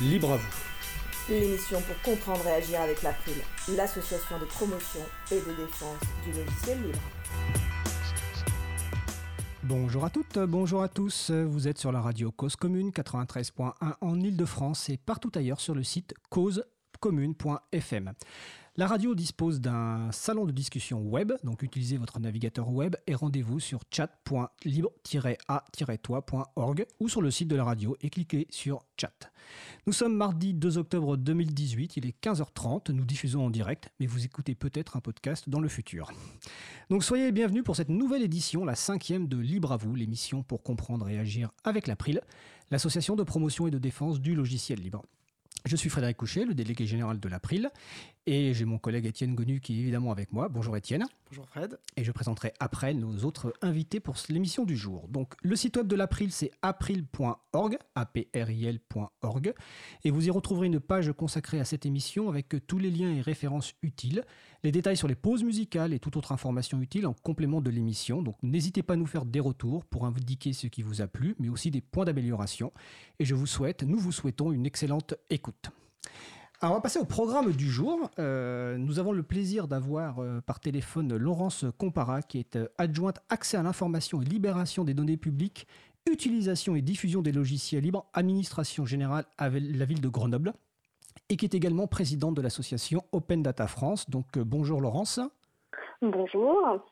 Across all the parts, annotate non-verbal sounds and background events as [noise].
Libre à vous. L'émission pour comprendre et agir avec l'April, l'association de promotion et de défense du logiciel libre. Bonjour à toutes, bonjour à tous. Vous êtes sur la radio Cause Commune 93.1 en Ile-de-France et partout ailleurs sur le site causecommune.fm. La radio dispose d'un salon de discussion web, donc utilisez votre navigateur web et rendez-vous sur chat.libre-a-toi.org ou sur le site de la radio et cliquez sur chat. Nous sommes mardi 2 octobre 2018, il est 15h30, nous diffusons en direct, mais vous écoutez peut-être un podcast dans le futur. Donc soyez bienvenus pour cette nouvelle édition, la cinquième de Libre à vous, l'émission pour comprendre et agir avec l'April, l'association de promotion et de défense du logiciel libre. Je suis Frédéric Couchet, le délégué général de l'April, et j'ai mon collègue Étienne Gonu qui est évidemment avec moi. Bonjour Étienne. Bonjour Fred. Et je présenterai après nos autres invités pour l'émission du jour. Donc le site web de l'April c'est april.org, april.org, et vous y retrouverez une page consacrée à cette émission avec tous les liens et références utiles, les détails sur les pauses musicales et toute autre information utile en complément de l'émission. Donc n'hésitez pas à nous faire des retours pour indiquer ce qui vous a plu, mais aussi des points d'amélioration. Et je vous souhaite, nous vous souhaitons une excellente écoute. Alors on va passer au programme du jour. Euh, nous avons le plaisir d'avoir euh, par téléphone Laurence Compara, qui est euh, adjointe accès à l'information et libération des données publiques, utilisation et diffusion des logiciels libres, administration générale à la ville de Grenoble, et qui est également présidente de l'association Open Data France. Donc bonjour Laurence. Bonjour.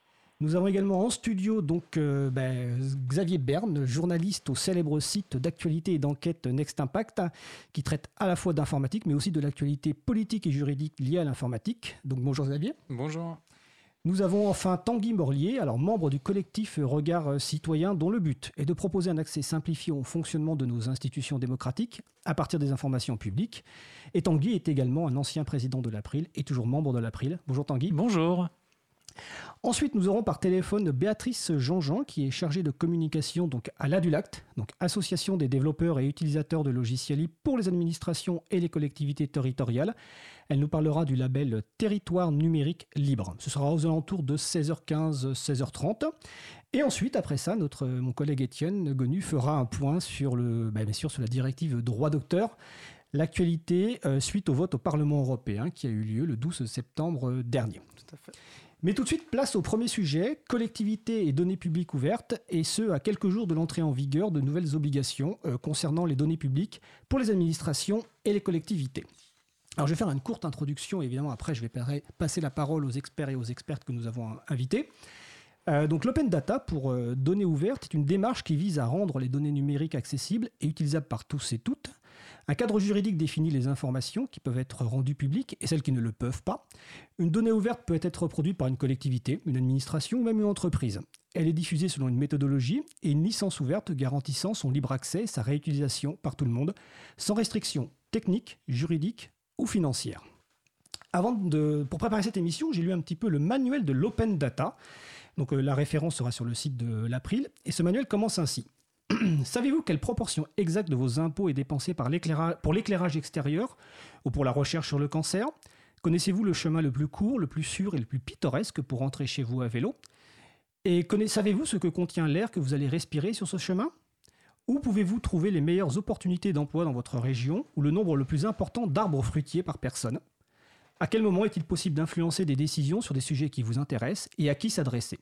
Nous avons également en studio donc euh, ben, Xavier Berne, journaliste au célèbre site d'actualité et d'enquête Next Impact, qui traite à la fois d'informatique mais aussi de l'actualité politique et juridique liée à l'informatique. Donc bonjour Xavier. Bonjour. Nous avons enfin Tanguy Morlier, alors membre du collectif Regard Citoyen, dont le but est de proposer un accès simplifié au fonctionnement de nos institutions démocratiques à partir des informations publiques. Et Tanguy est également un ancien président de l'April et toujours membre de l'April. Bonjour Tanguy. Bonjour. Ensuite, nous aurons par téléphone Béatrice Jean-Jean, qui est chargée de communication donc à l'ADULACT, donc Association des développeurs et utilisateurs de logiciels libres pour les administrations et les collectivités territoriales. Elle nous parlera du label Territoire numérique libre. Ce sera aux alentours de 16h15, 16h30. Et ensuite, après ça, notre, mon collègue Étienne Gonu fera un point sur, le, bah, bien sûr, sur la directive droit d'auteur l'actualité euh, suite au vote au Parlement européen qui a eu lieu le 12 septembre dernier. Tout à fait. Mais tout de suite, place au premier sujet, collectivité et données publiques ouvertes, et ce, à quelques jours de l'entrée en vigueur de nouvelles obligations euh, concernant les données publiques pour les administrations et les collectivités. Alors je vais faire une courte introduction, évidemment après je vais passer la parole aux experts et aux expertes que nous avons invités. Euh, donc l'open data pour euh, données ouvertes est une démarche qui vise à rendre les données numériques accessibles et utilisables par tous et toutes. Un cadre juridique définit les informations qui peuvent être rendues publiques et celles qui ne le peuvent pas. Une donnée ouverte peut être reproduite par une collectivité, une administration ou même une entreprise. Elle est diffusée selon une méthodologie et une licence ouverte garantissant son libre accès et sa réutilisation par tout le monde, sans restriction technique, juridique ou financière. Avant de, pour préparer cette émission, j'ai lu un petit peu le manuel de l'open data. Donc euh, la référence sera sur le site de l'April. Et ce manuel commence ainsi. [clears throat] Savez-vous quelle proportion exacte de vos impôts est dépensée pour l'éclairage extérieur ou pour la recherche sur le cancer? Connaissez-vous le chemin le plus court, le plus sûr et le plus pittoresque pour rentrer chez vous à vélo? Et savez-vous ce que contient l'air que vous allez respirer sur ce chemin? Où pouvez-vous trouver les meilleures opportunités d'emploi dans votre région ou le nombre le plus important d'arbres fruitiers par personne? À quel moment est-il possible d'influencer des décisions sur des sujets qui vous intéressent et à qui s'adresser?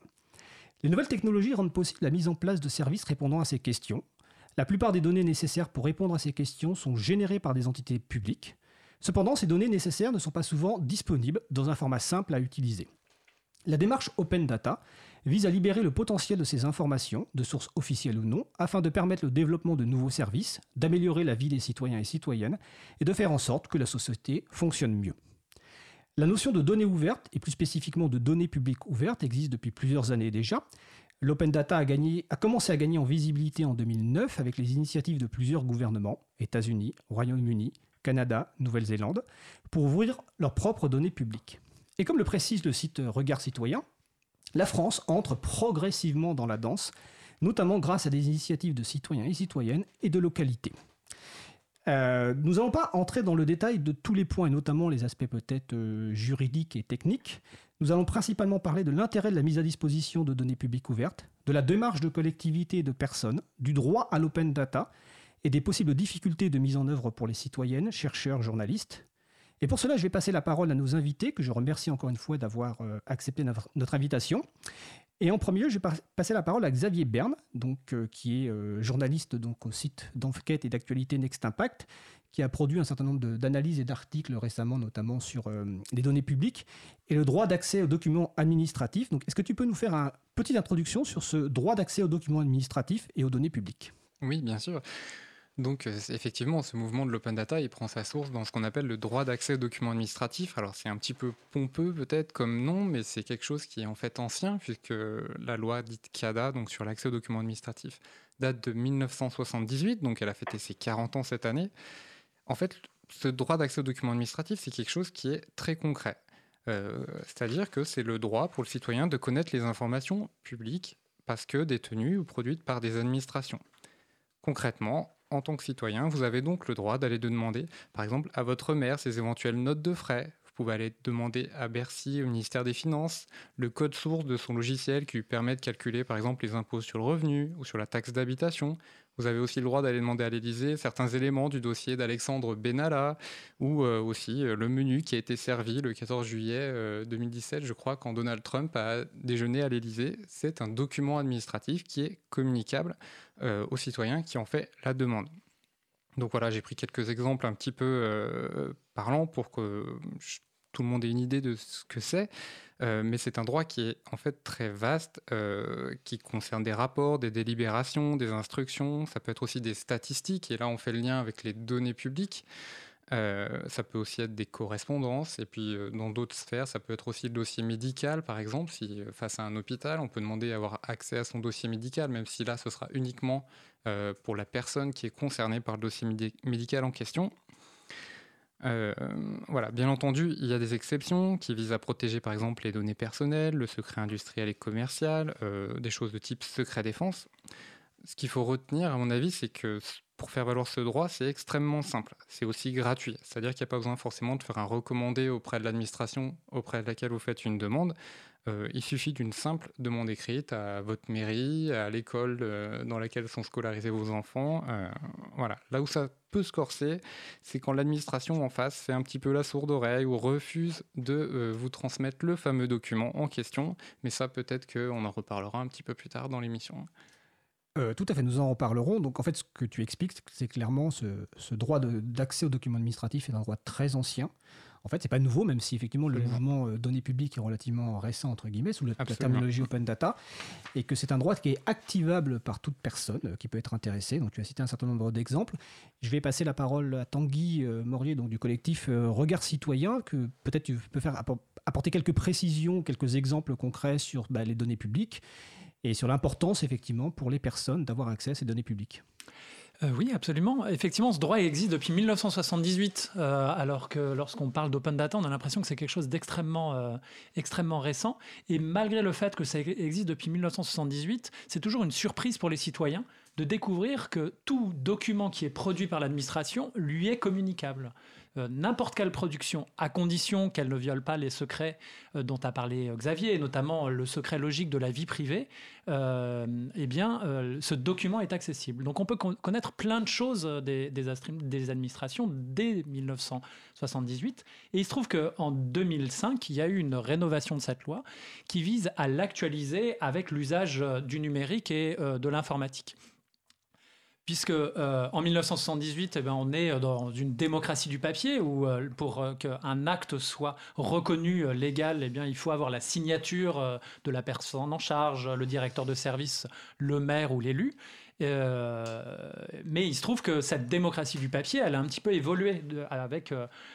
Les nouvelles technologies rendent possible la mise en place de services répondant à ces questions. La plupart des données nécessaires pour répondre à ces questions sont générées par des entités publiques. Cependant, ces données nécessaires ne sont pas souvent disponibles dans un format simple à utiliser. La démarche Open Data vise à libérer le potentiel de ces informations, de sources officielles ou non, afin de permettre le développement de nouveaux services, d'améliorer la vie des citoyens et citoyennes, et de faire en sorte que la société fonctionne mieux. La notion de données ouvertes, et plus spécifiquement de données publiques ouvertes, existe depuis plusieurs années déjà. L'open data a, commencé à gagner en visibilité en 2009 avec les initiatives de plusieurs gouvernements, États-Unis, Royaume-Uni, Canada, Nouvelle-Zélande, pour ouvrir leurs propres données publiques. Et comme le précise le site Regard Citoyen, la France entre progressivement dans la danse, notamment grâce à des initiatives de citoyens et citoyennes et de localités. Euh, nous n'allons pas entrer dans le détail de tous les points, et notamment les aspects peut-être euh, juridiques et techniques. Nous allons principalement parler de l'intérêt de la mise à disposition de données publiques ouvertes, de la démarche de collectivité et de personnes, du droit à l'open data, et des possibles difficultés de mise en œuvre pour les citoyennes, chercheurs, journalistes. Et pour cela, je vais passer la parole à nos invités, que je remercie encore une fois d'avoir euh, accepté notre, invitation. Et en premier lieu, je vais passer la parole à Xavier Berne, donc, euh, qui est euh, journaliste donc, au site d'enquête et d'actualité Next Impact, qui a produit un certain nombre d'analyses et d'articles récemment, notamment sur les données publiques et le droit d'accès aux documents administratifs. Est-ce que tu peux nous faire une petite introduction sur ce droit d'accès aux documents administratifs et aux données publiques? Oui, bien sûr. Donc euh, effectivement, ce mouvement de l'open data, il prend sa source dans ce qu'on appelle le droit d'accès aux documents administratifs. Alors c'est un petit peu pompeux peut-être comme nom, mais c'est quelque chose qui est en fait ancien, puisque la loi dite CADA, donc sur l'accès aux documents administratifs, date de 1978, donc elle a fêté ses 40 ans cette année. En fait, ce droit d'accès aux documents administratifs, c'est quelque chose qui est très concret. Euh, c'est-à-dire que c'est le droit pour le citoyen de connaître les informations publiques parce que détenues ou produites par des administrations. Concrètement, en tant que citoyen, vous avez donc le droit d'aller demander, par exemple, à votre maire ses éventuelles notes de frais. Vous pouvez aller demander à Bercy, au ministère des Finances, le code source de son logiciel qui lui permet de calculer, par exemple, les impôts sur le revenu ou sur la taxe d'habitation. Vous avez aussi le droit d'aller demander à l'Élysée certains éléments du dossier d'Alexandre Benalla ou euh, aussi euh, le menu qui a été servi le 14 juillet 2017, euh, je crois, quand Donald Trump a déjeuné à l'Élysée. C'est un document administratif qui est communicable aux citoyens qui ont fait la demande. Donc voilà, j'ai pris quelques exemples un petit peu parlants pour que tout le monde ait une idée de ce que c'est. Euh, mais c'est un droit qui est en fait très vaste, euh, qui concerne des rapports, des délibérations, des instructions, ça peut être aussi des statistiques, et là on fait le lien avec les données publiques. Euh, ça peut aussi être des correspondances, et puis dans d'autres sphères, ça peut être aussi le dossier médical, par exemple, si face à un hôpital, on peut demander à avoir accès à son dossier médical, même si là, ce sera uniquement pour la personne qui est concernée par le dossier médical en question. Euh, voilà, bien entendu, il y a des exceptions qui visent à protéger par exemple les données personnelles, le secret industriel et commercial, euh, des choses de type secret défense. Ce qu'il faut retenir, à mon avis, c'est que pour faire valoir ce droit, c'est extrêmement simple. C'est aussi gratuit. C'est-à-dire qu'il n'y a pas besoin forcément de faire un recommandé auprès de l'administration auprès de laquelle vous faites une demande. Euh, il suffit d'une simple demande écrite à votre mairie, à l'école euh, dans laquelle sont scolarisés vos enfants. Euh, voilà. Là où ça peut se corser, c'est quand l'administration en face fait un petit peu la sourde oreille ou refuse de vous transmettre le fameux document en question. Mais ça, peut-être qu'on en reparlera un petit peu plus tard dans l'émission. tout à fait, nous en reparlerons. Donc en fait, ce que tu expliques, c'est clairement ce, ce droit d'accès aux documents administratifs est un droit très ancien. En fait, c'est pas nouveau, même si effectivement le mouvement euh, données publiques est relativement récent, entre guillemets, sous la, terminologie open data, et que c'est un droit qui est activable par toute personne euh, qui peut être intéressée. Donc, tu as cité un certain nombre d'exemples. Je vais passer la parole à Tanguy euh, Morier, donc du collectif Regard Citoyen, que peut-être tu peux faire apporter quelques précisions, quelques exemples concrets sur bah, les données publiques et sur l'importance, effectivement, pour les personnes d'avoir accès à ces données publiques. Euh, oui, absolument. Effectivement, ce droit existe depuis 1978, euh, alors que lorsqu'on parle d'open data, on a l'impression que c'est quelque chose d'extrêmement euh, extrêmement récent. Et malgré le fait que ça existe depuis 1978, c'est toujours une surprise pour les citoyens de découvrir que tout document qui est produit par l'administration lui est communicable. Euh, n'importe quelle production, à condition qu'elle ne viole pas les secrets euh, dont a parlé euh, Xavier, et notamment le secret logique de la vie privée, eh bien, ce document est accessible. Donc on peut connaître plein de choses des, des, administrations dès 1978. Et il se trouve qu'en 2005, il y a eu une rénovation de cette loi qui vise à l'actualiser avec l'usage du numérique et de l'informatique puisque euh, en 1978, eh ben, on est dans une démocratie du papier où euh, pour euh, qu'un acte soit reconnu légal, eh il faut avoir la signature de la personne en charge, le directeur de service, le maire ou l'élu. Mais il se trouve que cette démocratie du papier, elle a un petit peu évolué avec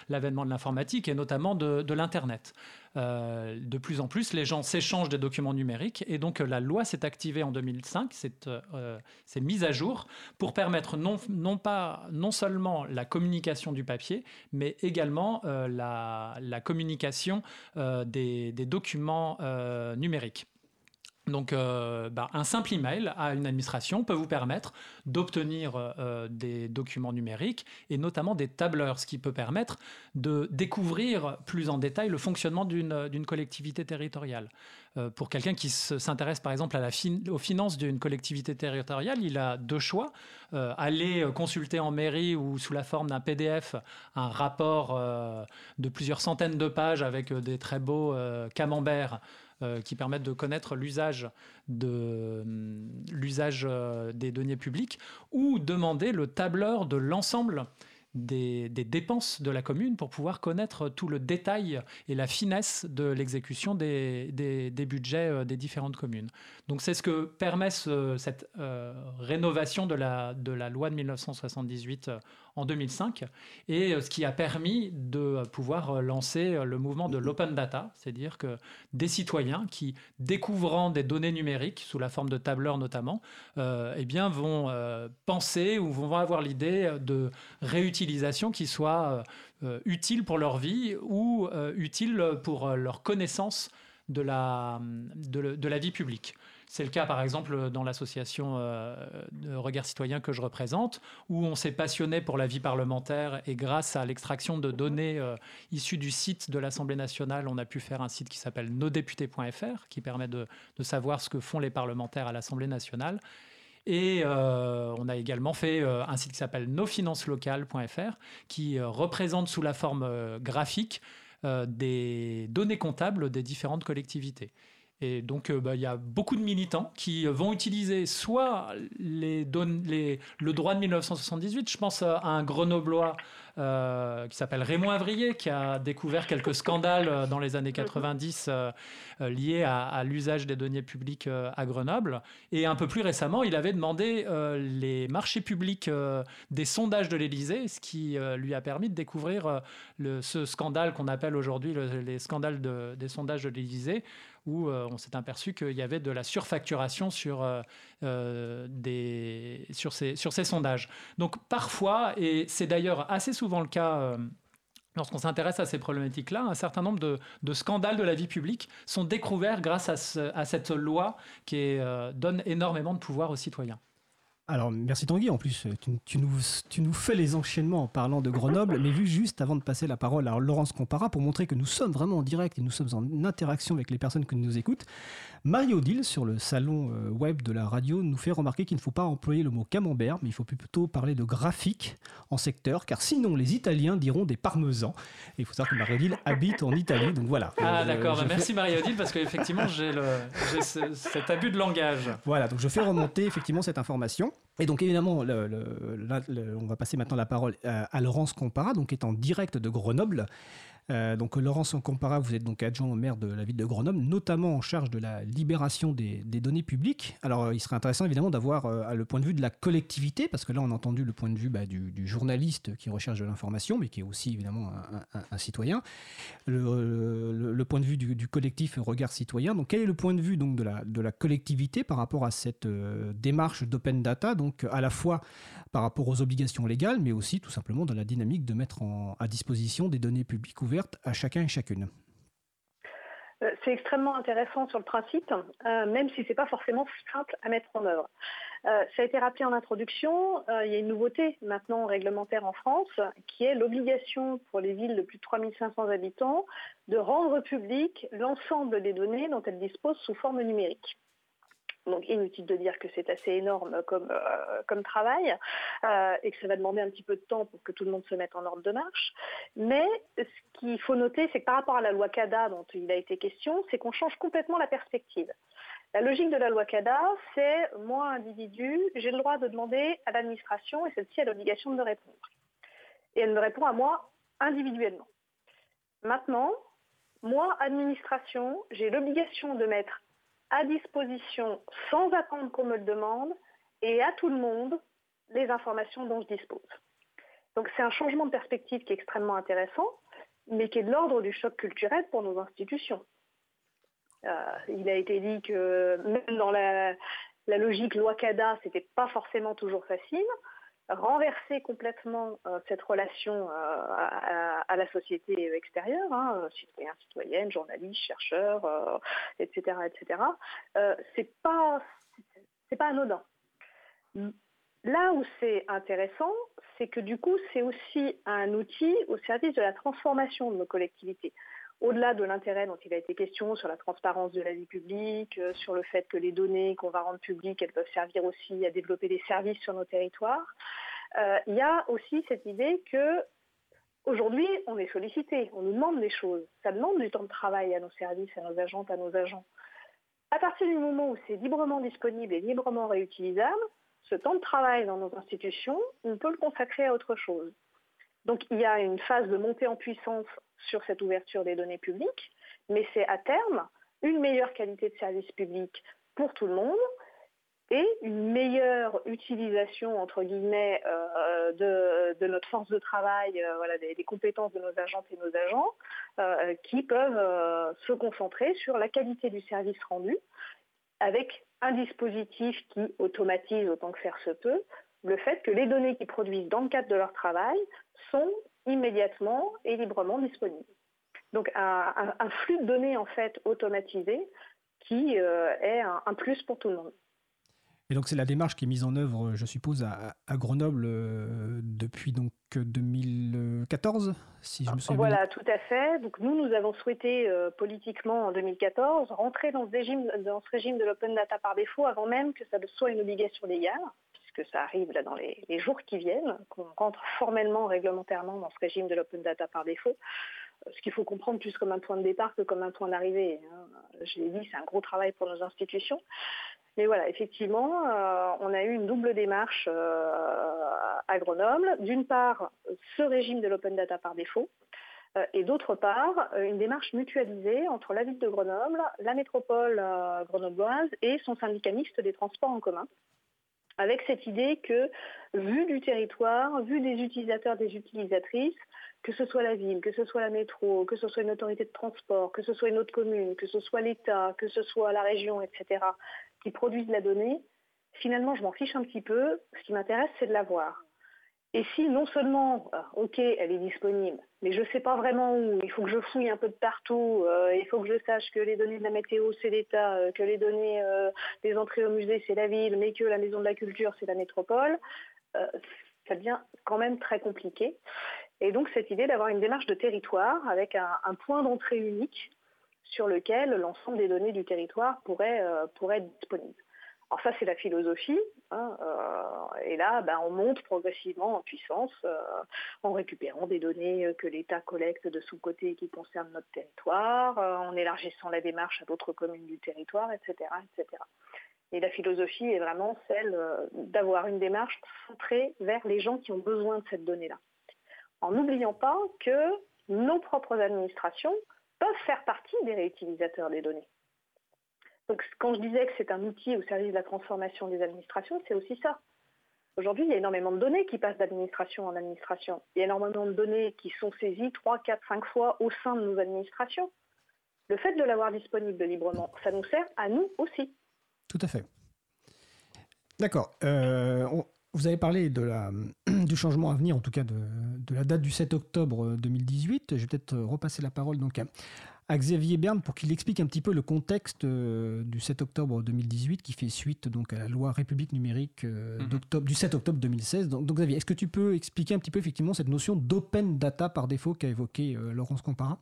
l'avènement de l'informatique et notamment de l'Internet. Euh, de plus en plus, les gens s'échangent des documents numériques et donc euh, la loi s'est activée en 2005, euh, s'est mise à jour pour permettre non, pas, non seulement la communication du papier, mais également la, communication des, documents numériques. Donc, euh, bah, un simple email à une administration peut vous permettre d'obtenir euh, des documents numériques et notamment des tableurs, ce qui peut permettre de découvrir plus en détail le fonctionnement d'une collectivité territoriale. Euh, pour quelqu'un qui s'intéresse par exemple aux finances d'une collectivité territoriale, il a deux choix. aller consulter en mairie ou sous la forme d'un PDF un rapport de plusieurs centaines de pages avec des très beaux camemberts euh, qui permettent de connaître l'usage de l'usage euh, des données publiques ou demander le tableur de l'ensemble des, dépenses de la commune pour pouvoir connaître tout le détail et la finesse de l'exécution des, budgets euh, des différentes communes. Donc c'est ce que permet cette rénovation de la, de la loi de 1978 en 2005 et euh, ce qui a permis de pouvoir euh, lancer euh, le mouvement de l'open data, c'est-à-dire que des citoyens qui, découvrant des données numériques sous la forme de tableurs notamment, eh bien vont penser ou vont avoir l'idée de réutilisation qui soit utile pour leur vie ou utile pour leur connaissance de la, de la vie publique. C'est le cas, par exemple, dans l'association euh, de Regard Citoyen que je représente, où on s'est passionné pour la vie parlementaire et grâce à l'extraction de données euh, issues du site de l'Assemblée nationale, on a pu faire un site qui s'appelle nosdéputés.fr, qui permet de, savoir ce que font les parlementaires à l'Assemblée nationale. Et euh, on a également fait un site qui s'appelle nosfinanceslocales.fr, qui représente sous la forme graphique des données comptables des différentes collectivités. Et donc, euh, bah, il y a beaucoup de militants qui vont utiliser soit les, les, le droit de 1978, je pense à un grenoblois euh, qui s'appelle Raymond Avrier, qui a découvert quelques scandales euh, dans les années 90 euh, liés à, l'usage des deniers publics à Grenoble. Et un peu plus récemment, il avait demandé les marchés publics des sondages de l'Élysée, ce qui lui a permis de découvrir le, ce scandale qu'on appelle aujourd'hui les scandales des sondages de l'Élysée, où on s'est aperçu qu'il y avait de la surfacturation sur, des, sur, ces, sur ces sondages. Donc parfois, et c'est d'ailleurs assez souvent le cas euh, lorsqu'on s'intéresse à ces problématiques-là, un certain nombre de, scandales de la vie publique sont découverts grâce à, cette loi qui euh, donne énormément de pouvoir aux citoyens. Alors, merci Tanguy. En plus, tu, nous, nous, fais les enchaînements en parlant de Grenoble, mais vu juste avant de passer la parole à Laurence Compara pour montrer que nous sommes vraiment en direct et nous sommes en interaction avec les personnes qui nous écoutent, Mario Dill, sur le salon euh, web de la radio, nous fait remarquer qu'il ne faut pas employer le mot camembert, mais il faut plutôt parler de graphique en secteur, car sinon les Italiens diront des parmesans. Et il faut savoir que Mario Dill habite en Italie, donc voilà. Ah euh, d'accord, bah, merci Mario Dill, parce qu'effectivement j'ai cet abus de langage. Voilà, donc je fais remonter effectivement cette information. Et donc évidemment, on va passer maintenant la parole à, à Laurence Compara, donc qui est en direct de Grenoble. Euh, donc Laurence Compara, vous êtes donc adjoint au maire de la ville de Grenoble, notamment en charge de la libération des, données publiques. Alors il serait intéressant évidemment d'avoir euh, le point de vue de la collectivité, parce que là on a entendu le point de vue bah, du, journaliste qui recherche de l'information, mais qui est aussi évidemment un, citoyen, le, point de vue du, collectif Regard Citoyen. Donc quel est le point de vue donc, de, la, collectivité par rapport à cette euh, démarche d'open data, donc à la fois par rapport aux obligations légales, mais aussi tout simplement dans la dynamique de mettre à disposition des données publiques ouvertes à chacun et chacune euh, c'est extrêmement intéressant sur le principe, euh, même si ce n'est pas forcément simple à mettre en œuvre. Euh, ça a été rappelé en introduction, il y a une nouveauté maintenant réglementaire en France, qui est l'obligation pour les villes de plus de 3500 habitants de rendre public l'ensemble des données dont elles disposent sous forme numérique. Donc inutile de dire que c'est assez énorme comme, euh, travail euh, et que ça va demander un petit peu de temps pour que tout le monde se mette en ordre de marche. Mais ce qu'il faut noter, c'est que par rapport à la loi CADA dont il a été question, c'est qu'on change complètement la perspective. La logique de la loi CADA, c'est moi, individu, j'ai le droit de demander à l'administration et celle-ci a l'obligation de me répondre. Et elle me répond à moi individuellement. Maintenant, moi, administration, j'ai l'obligation de mettre à disposition sans attendre qu'on me le demande et à tout le monde les informations dont je dispose. Donc c'est un changement de perspective qui est extrêmement intéressant, mais qui est de l'ordre du choc culturel pour nos institutions. Euh, il a été dit que même dans la, logique loi CADA, ce n'était pas forcément toujours facile. Renverser complètement cette relation à, la société extérieure, hein, citoyens, citoyennes, journalistes, chercheurs, etc., etc. c'est pas c'est pas anodin. Là où c'est intéressant, c'est que du coup, c'est aussi un outil au service de la transformation de nos collectivités. Au-delà de l'intérêt dont il a été question sur la transparence de la vie publique, euh, sur le fait que les données qu'on va rendre publiques, elles peuvent servir aussi à développer des services sur nos territoires, euh, il y a aussi cette idée que aujourd'hui, on est sollicité, on nous demande des choses. Ça demande du temps de travail à nos services, à nos agentes, à nos agents. À partir du moment où c'est librement disponible et librement réutilisable, ce temps de travail dans nos institutions, on peut le consacrer à autre chose. Donc il y a une phase de montée en puissance sur cette ouverture des données publiques, mais c'est à terme une meilleure qualité de service public pour tout le monde et une meilleure utilisation, entre guillemets, euh, de, notre force de travail, euh, des, compétences de nos agentes et nos agents, euh, qui peuvent se concentrer sur la qualité du service rendu, avec un dispositif qui automatise autant que faire se peut le fait que les données qu'ils produisent dans le cadre de leur travail sont immédiatement et librement disponibles. Donc un, flux de données en fait automatisé qui euh, est un, plus pour tout le monde. Et donc c'est la démarche qui est mise en œuvre, je suppose, à, Grenoble euh, depuis donc 2014, si je me souviens Voilà, tout à fait. Donc nous, nous avons souhaité euh, politiquement en 2014 rentrer dans ce régime, dans ce régime de l'open data par défaut avant même que ça soit une obligation légale, puisque ça arrive là dans les, jours qui viennent, qu'on rentre formellement, réglementairement dans ce régime de l'open data par défaut ce qu'il faut comprendre plus comme un point de départ que comme un point d'arrivée. Hein. Je l'ai dit, c'est un gros travail pour nos institutions. Mais voilà, effectivement, euh, on a eu une double démarche euh, à Grenoble. D'une part, ce régime de l'open data par défaut, euh, et d'autre part, une démarche mutualisée entre la ville de Grenoble, la métropole grenobloise et son syndicat mixte des transports en commun avec cette idée que, vu du territoire, vu des utilisateurs, des utilisatrices, que ce soit la ville, que ce soit la métro, que ce soit une autorité de transport, que ce soit une autre commune, que ce soit l'État, que ce soit la région, etc., qui produisent la donnée, finalement, je m'en fiche un petit peu. Ce qui m'intéresse, c'est de la voir. Et si non seulement, euh, ok, elle est disponible, mais je ne sais pas vraiment où, il faut que je fouille un peu de partout, euh, il faut que je sache que les données de la météo, c'est l'État, euh, que les données des entrées au musée, c'est la ville, mais que la maison de la culture, c'est la métropole, ça devient quand même très compliqué. Et donc cette idée d'avoir une démarche de territoire avec un, point d'entrée unique sur lequel l'ensemble des données du territoire pourrait, pourrait être disponible. Alors ça, c'est la philosophie. Hein, euh, et là, ben, on monte progressivement en puissance euh, en récupérant des données que l'État collecte de son côté qui concernent notre territoire, euh, en élargissant la démarche à d'autres communes du territoire, etc., etc. Et la philosophie est vraiment celle d'avoir une démarche centrée vers les gens qui ont besoin de cette donnée-là. En n'oubliant pas que nos propres administrations peuvent faire partie des réutilisateurs des données. Donc quand je disais que c'est un outil au service de la transformation des administrations, c'est aussi ça. Aujourd'hui, il y a énormément de données qui passent d'administration en administration. Il y a énormément de données qui sont saisies 3, 4, 5 fois au sein de nos administrations. Le fait de l'avoir disponible librement, ça nous sert à nous aussi. Tout à fait. D'accord. Euh, vous avez parlé [clears throat] du changement à venir, en tout cas de, de, la date du 7 octobre 2018. Je vais peut-être repasser la parole donc à, à Xavier Berne pour qu'il explique un petit peu le contexte euh, du 7 octobre 2018 qui fait suite donc à la loi République numérique euh, mhm. du 7 octobre 2016. Donc, Xavier, est-ce que tu peux expliquer un petit peu effectivement cette notion d'open data par défaut qu'a évoqué euh, Laurence Compara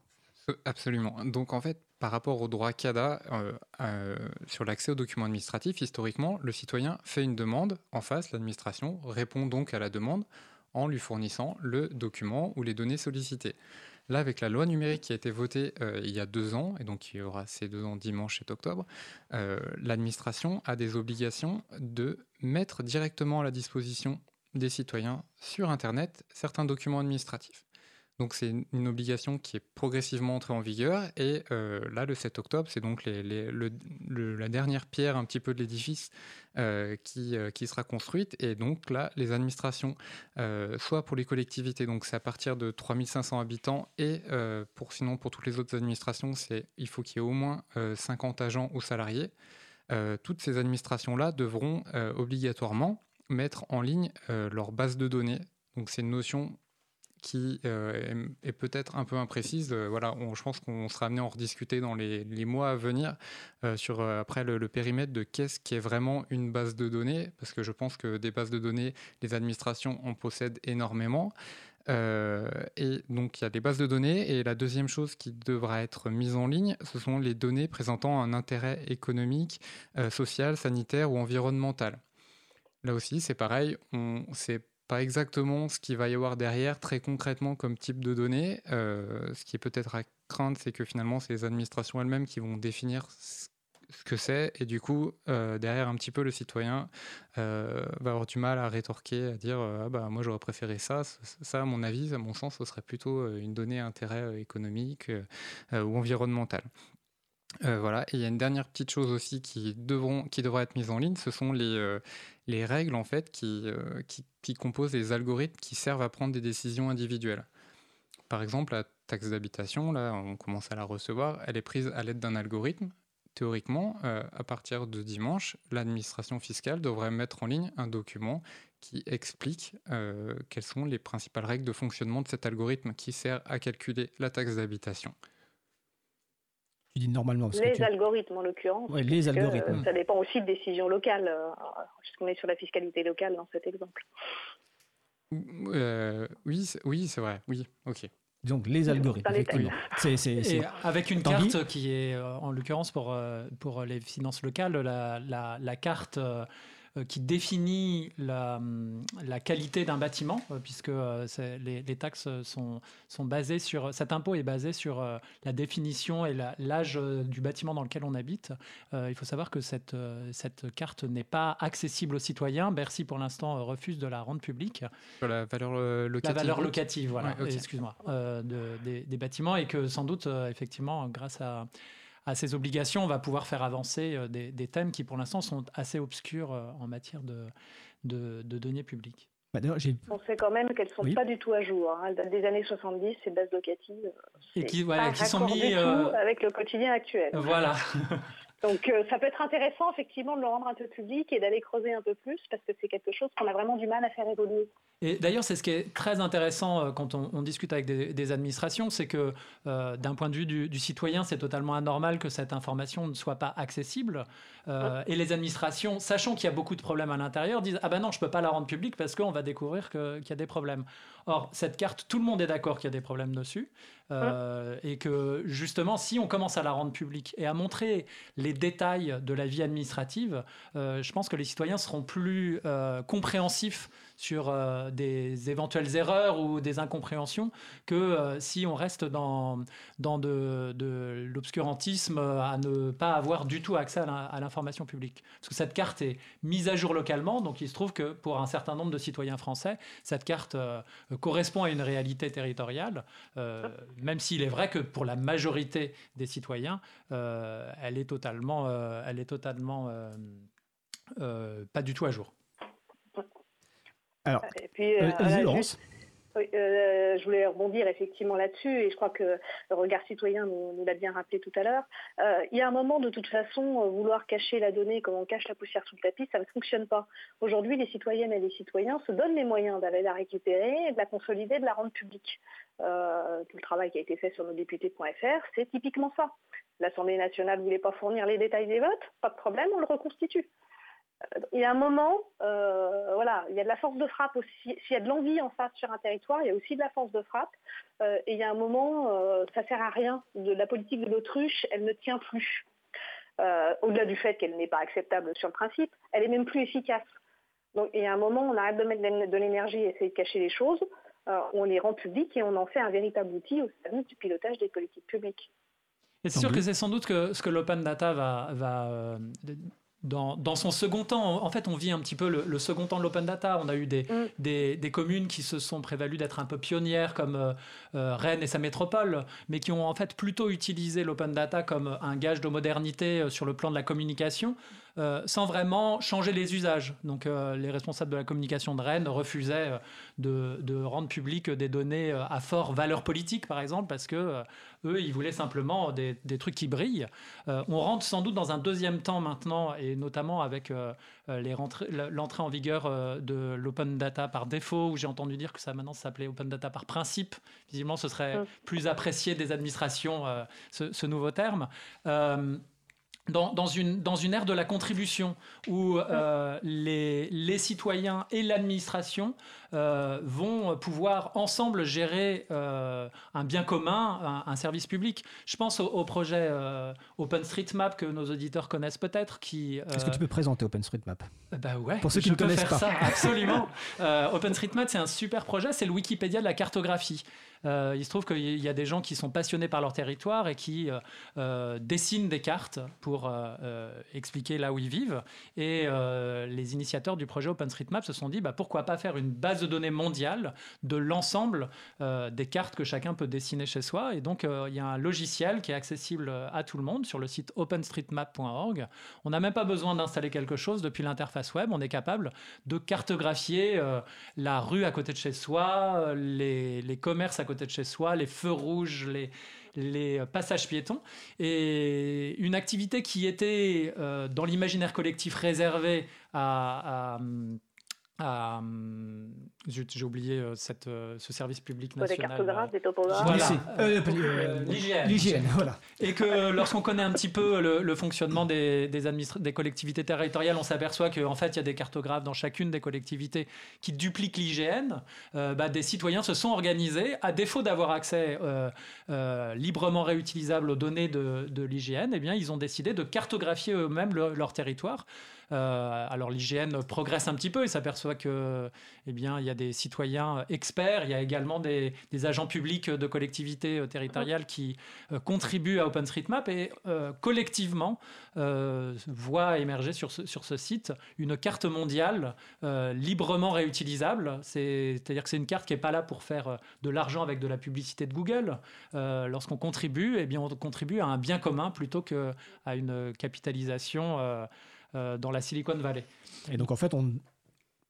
Absolument. Donc en fait, par rapport au droit CADA sur l'accès aux documents administratifs, historiquement, le citoyen fait une demande en face, l'administration répond donc à la demande en lui fournissant le document ou les données sollicitées. Là, avec la loi numérique qui a été votée euh, il y a deux ans, et donc il y aura ces deux ans dimanche 7 octobre, euh, l'administration a des obligations de mettre directement à la disposition des citoyens sur Internet certains documents administratifs. Donc c'est une obligation qui est progressivement entrée en vigueur. Et euh, là, le 7 octobre, c'est donc la dernière pierre un petit peu de l'édifice euh, qui, euh, qui, sera construite. Et donc là, les administrations, soit pour les collectivités, donc c'est à partir de 3500 habitants, et pour, sinon pour toutes les autres administrations, il faut qu'il y ait au moins 50 agents ou salariés. toutes ces administrations-là devront obligatoirement mettre en ligne leur base de données. Donc c'est une notion qui euh, est, peut-être un peu imprécise. Euh, voilà, je pense qu'on sera amené à en rediscuter dans les, mois à venir euh, sur après le, périmètre de qu'est-ce qui est vraiment une base de données, parce que je pense que des bases de données, les administrations en possèdent énormément. et donc il y a des bases de données. Et la deuxième chose qui devra être mise en ligne, ce sont les données présentant un intérêt économique, social, sanitaire ou environnemental. Là aussi, c'est pareil, on sait exactement ce qu'il va y avoir derrière très concrètement comme type de données. Euh, ce qui est peut-être à craindre, c'est que finalement, c'est les administrations elles-mêmes qui vont définir ce que c'est. Et du coup euh, derrière un petit peu le citoyen euh, va avoir du mal à rétorquer à dire ah bah moi j'aurais préféré ça ça à mon avis à mon sens ce serait plutôt une donnée à intérêt économique ou environnemental voilà, et il y a une dernière petite chose aussi qui, devront, qui devra être mise en ligne, ce sont les, les règles en fait euh, qui, composent les algorithmes qui servent à prendre des décisions individuelles. Par exemple, la taxe d'habitation, là, on commence à la recevoir, elle est prise à l'aide d'un algorithme. Théoriquement, euh, à partir de dimanche, l'administration fiscale devrait mettre en ligne un document qui explique euh, quelles sont les principales règles de fonctionnement de cet algorithme qui sert à calculer la taxe d'habitation. Tu dis normalement. les algorithmes, en l'occurrence. Oui, les algorithmes. Euh, ça dépend aussi de décisions locales, euh, puisqu'on est sur la fiscalité locale dans cet exemple. Euh, oui, oui, c'est vrai. Oui, ok. Donc les algorithmes, effectivement. C'est, avec une carte qui est, en l'occurrence pour, pour les finances locales, la, la, la carte euh, qui définit la, hum, la qualité d'un bâtiment, euh, puisque euh, les, les, taxes sont, sont basées sur. Cet impôt est basé sur la définition et l'âge du bâtiment dans lequel on habite. il faut savoir que cette, cette carte n'est pas accessible aux citoyens. Bercy, pour l'instant, refuse de la rendre publique. Sur la valeur locative. La valeur locative, voilà, excuse-moi, de, des, des, bâtiments, et que sans doute, effectivement, grâce à à ces obligations, on va pouvoir faire avancer euh, des, thèmes qui, pour l'instant, sont assez obscurs euh, en matière de, de, deniers publics. Bah, on sait quand même qu'elles ne sont pas du tout à jour. Hein. Elles datent des années 70, ces bases locatives. Et qui, voilà, qui sont mis euh, avec le quotidien actuel. Voilà. [laughs] Donc ça peut être intéressant effectivement de le rendre un peu public et d'aller creuser un peu plus parce que c'est quelque chose qu'on a vraiment du mal à faire évoluer. Et d'ailleurs, c'est ce qui est très intéressant euh, quand on, discute avec des, administrations, c'est que euh, d'un point de vue du, citoyen, c'est totalement anormal que cette information ne soit pas accessible. Euh, et les administrations, sachant qu'il y a beaucoup de problèmes à l'intérieur, disent ah ben non, je peux pas la rendre publique parce qu'on va découvrir qu'il y a des problèmes. Or, cette carte, tout le monde est d'accord qu'il y a des problèmes dessus. et que justement, si on commence à la rendre publique et à montrer les détails de la vie administrative, je pense que les citoyens seront plus compréhensifs sur euh, des éventuelles erreurs ou des incompréhensions que euh, si on reste dans, dans de, de l'obscurantisme à ne pas avoir du tout accès à l'information publique. Parce que cette carte est mise à jour localement, donc il se trouve que pour un certain nombre de citoyens français, cette carte euh, correspond à une réalité territoriale, même s'il est vrai que pour la majorité des citoyens, elle est totalement, elle est totalement pas du tout à jour. Alors, puis, euh, euh, euh, je voulais rebondir effectivement là-dessus et je crois que le regard citoyen nous, l'a bien rappelé tout à l'heure. il y a un moment, de toute façon, vouloir cacher la donnée comme on cache la poussière sous le tapis, ça ne fonctionne pas. Aujourd'hui, les citoyennes et les citoyens se donnent les moyens d'aller la récupérer, de la consolider, de la rendre publique. tout le travail qui a été fait sur nos députés.fr, c'est typiquement ça. L'Assemblée nationale ne voulait pas fournir les détails des votes, pas de problème, on le reconstitue il y a un moment, euh, voilà, il y a de la force de frappe aussi. S'il y a de l'envie en face sur un territoire, il y a aussi de la force de frappe. Euh, et il y a un moment, euh, ça sert à rien. De la politique de l'autruche, elle ne tient plus. Au-delà du fait qu'elle n'est pas acceptable sur le principe, elle est même plus efficace. Donc il y a un moment, on arrête de mettre de l'énergie et essayer de cacher les choses. on les rend publiques et on en fait un véritable outil au service du pilotage des politiques publiques. Et c'est sûr que c'est sans doute que ce que l'open data va, va dans, son second temps, en fait, on vit un petit peu le, second temps de l'open data. On a eu des, mm. des, communes qui se sont prévalues d'être un peu pionnières, comme euh, euh, Rennes et sa métropole, mais qui ont en fait plutôt utilisé l'open data comme un gage de modernité euh, sur le plan de la communication. Sans vraiment changer les usages. Donc les responsables de la communication de Rennes refusaient de, de rendre public des données à fort valeur politique, par exemple, parce que eux, ils voulaient simplement des, des trucs qui brillent. on rentre sans doute dans un deuxième temps maintenant, et notamment avec l'entrée en vigueur de l'open data par défaut, où j'ai entendu dire que ça maintenant s'appelait open data par principe. Visiblement, ce serait plus apprécié des administrations, ce, ce, nouveau terme. Dans, une, dans ère de la contribution où euh, les, citoyens et l'administration euh, vont pouvoir ensemble gérer euh, un bien commun, un, service public. Je pense au, projet OpenStreetMap que nos auditeurs connaissent peut-être. qui. Est-ce que tu peux présenter OpenStreetMap? Bah ouais. Pour ceux qui ne connaissent faire pas. ça, [laughs] absolument. OpenStreetMap, c'est un super projet. C'est le Wikipédia de la cartographie. Euh, il se trouve qu'il y a des gens qui sont passionnés par leur territoire et qui euh, euh, dessinent des cartes pour expliquer là où ils vivent. Et les initiateurs du projet OpenStreetMap se sont dit bah, pourquoi pas faire une base de données mondiale de l'ensemble des cartes que chacun peut dessiner chez soi. Et donc, il y a un logiciel qui est accessible à tout le monde sur le site openstreetmap.org. On n'a même pas besoin d'installer quelque chose depuis l'interface web. On est capable de cartographier la rue à côté de chez soi, les, les commerces à côté de chez soi, les feux rouges, les, passages piétons. Et une activité qui était euh, dans l'imaginaire collectif réservée à j'ai oublié euh, cette, euh, ce service public national. Des cartographes, des topographes. Voilà. L'hygiène. voilà. Et que lorsqu'on connaît un petit peu le, fonctionnement des, des, des, collectivités territoriales, on s'aperçoit qu'en fait, il y a des cartographes dans chacune des collectivités qui dupliquent l'hygiène. bah, des citoyens se sont organisés, à défaut d'avoir accès librement réutilisable aux données de, de l'hygiène, eh bien, ils ont décidé de cartographier eux-mêmes leur territoire. Alors l'hygiène progresse un petit peu et s'aperçoit que, eh bien, il y a des citoyens experts, il y a également des, agents publics de collectivités euh, territoriales qui euh, contribuent à OpenStreetMap et euh, collectivement voient émerger sur ce, sur ce site une carte mondiale librement réutilisable. C'est-à-dire que c'est une carte qui n'est pas là pour faire de l'argent avec de la publicité de Google. Lorsqu'on contribue, eh bien, on contribue à un bien commun plutôt qu'à une capitalisation dans la Silicon Valley. Et donc en fait,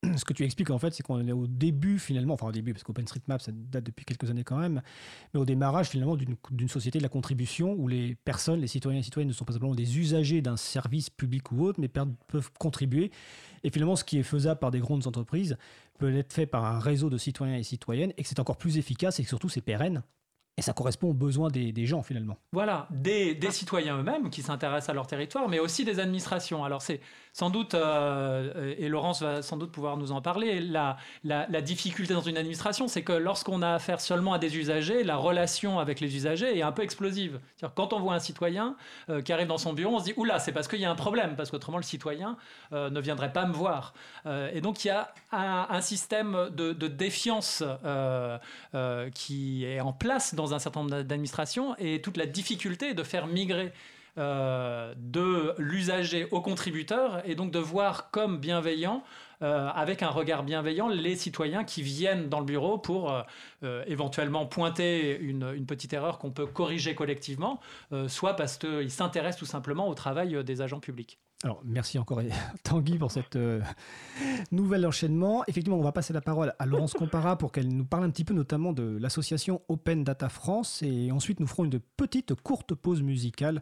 [clears throat] ce que tu expliques en fait, c'est qu'on est au début finalement, enfin au début, parce qu'OpenStreetMap, ça date depuis quelques années quand même, mais au démarrage finalement d'une société de la contribution où les personnes, les citoyens et citoyennes ne sont pas simplement des usagers d'un service public ou autre, mais peuvent contribuer. Et finalement, ce qui est faisable par des grandes entreprises peut être fait par un réseau de citoyens et citoyennes, et que c'est encore plus efficace et que surtout c'est pérenne. Et ça correspond aux besoins des, gens finalement. Voilà, des, citoyens eux-mêmes qui s'intéressent à leur territoire, mais aussi des administrations. Alors c'est sans doute, euh, et Laurence va sans doute pouvoir nous en parler, la, difficulté dans une administration, c'est que lorsqu'on a affaire seulement à des usagers, la relation avec les usagers est un peu explosive. Quand on voit un citoyen euh, qui arrive dans son bureau, on se dit, oula, c'est parce qu'il y a un problème, parce qu'autrement le citoyen euh, ne viendrait pas me voir. et donc il y a un, système de, de défiance qui est en place dans un certain nombre d'administrations, et toute la difficulté de faire migrer euh, de l'usager au contributeur et donc de voir comme bienveillant, euh, avec un regard bienveillant, les citoyens qui viennent dans le bureau pour euh, éventuellement pointer une, petite erreur qu'on peut corriger collectivement, soit parce qu'ils s'intéressent tout simplement au travail des agents publics. Alors, merci encore [laughs] Tanguy pour cette nouvel enchaînement. Effectivement, on va passer la parole à Laurence Compara pour qu'elle nous parle un petit peu notamment de l'association Open Data France et ensuite nous ferons une petite courte pause musicale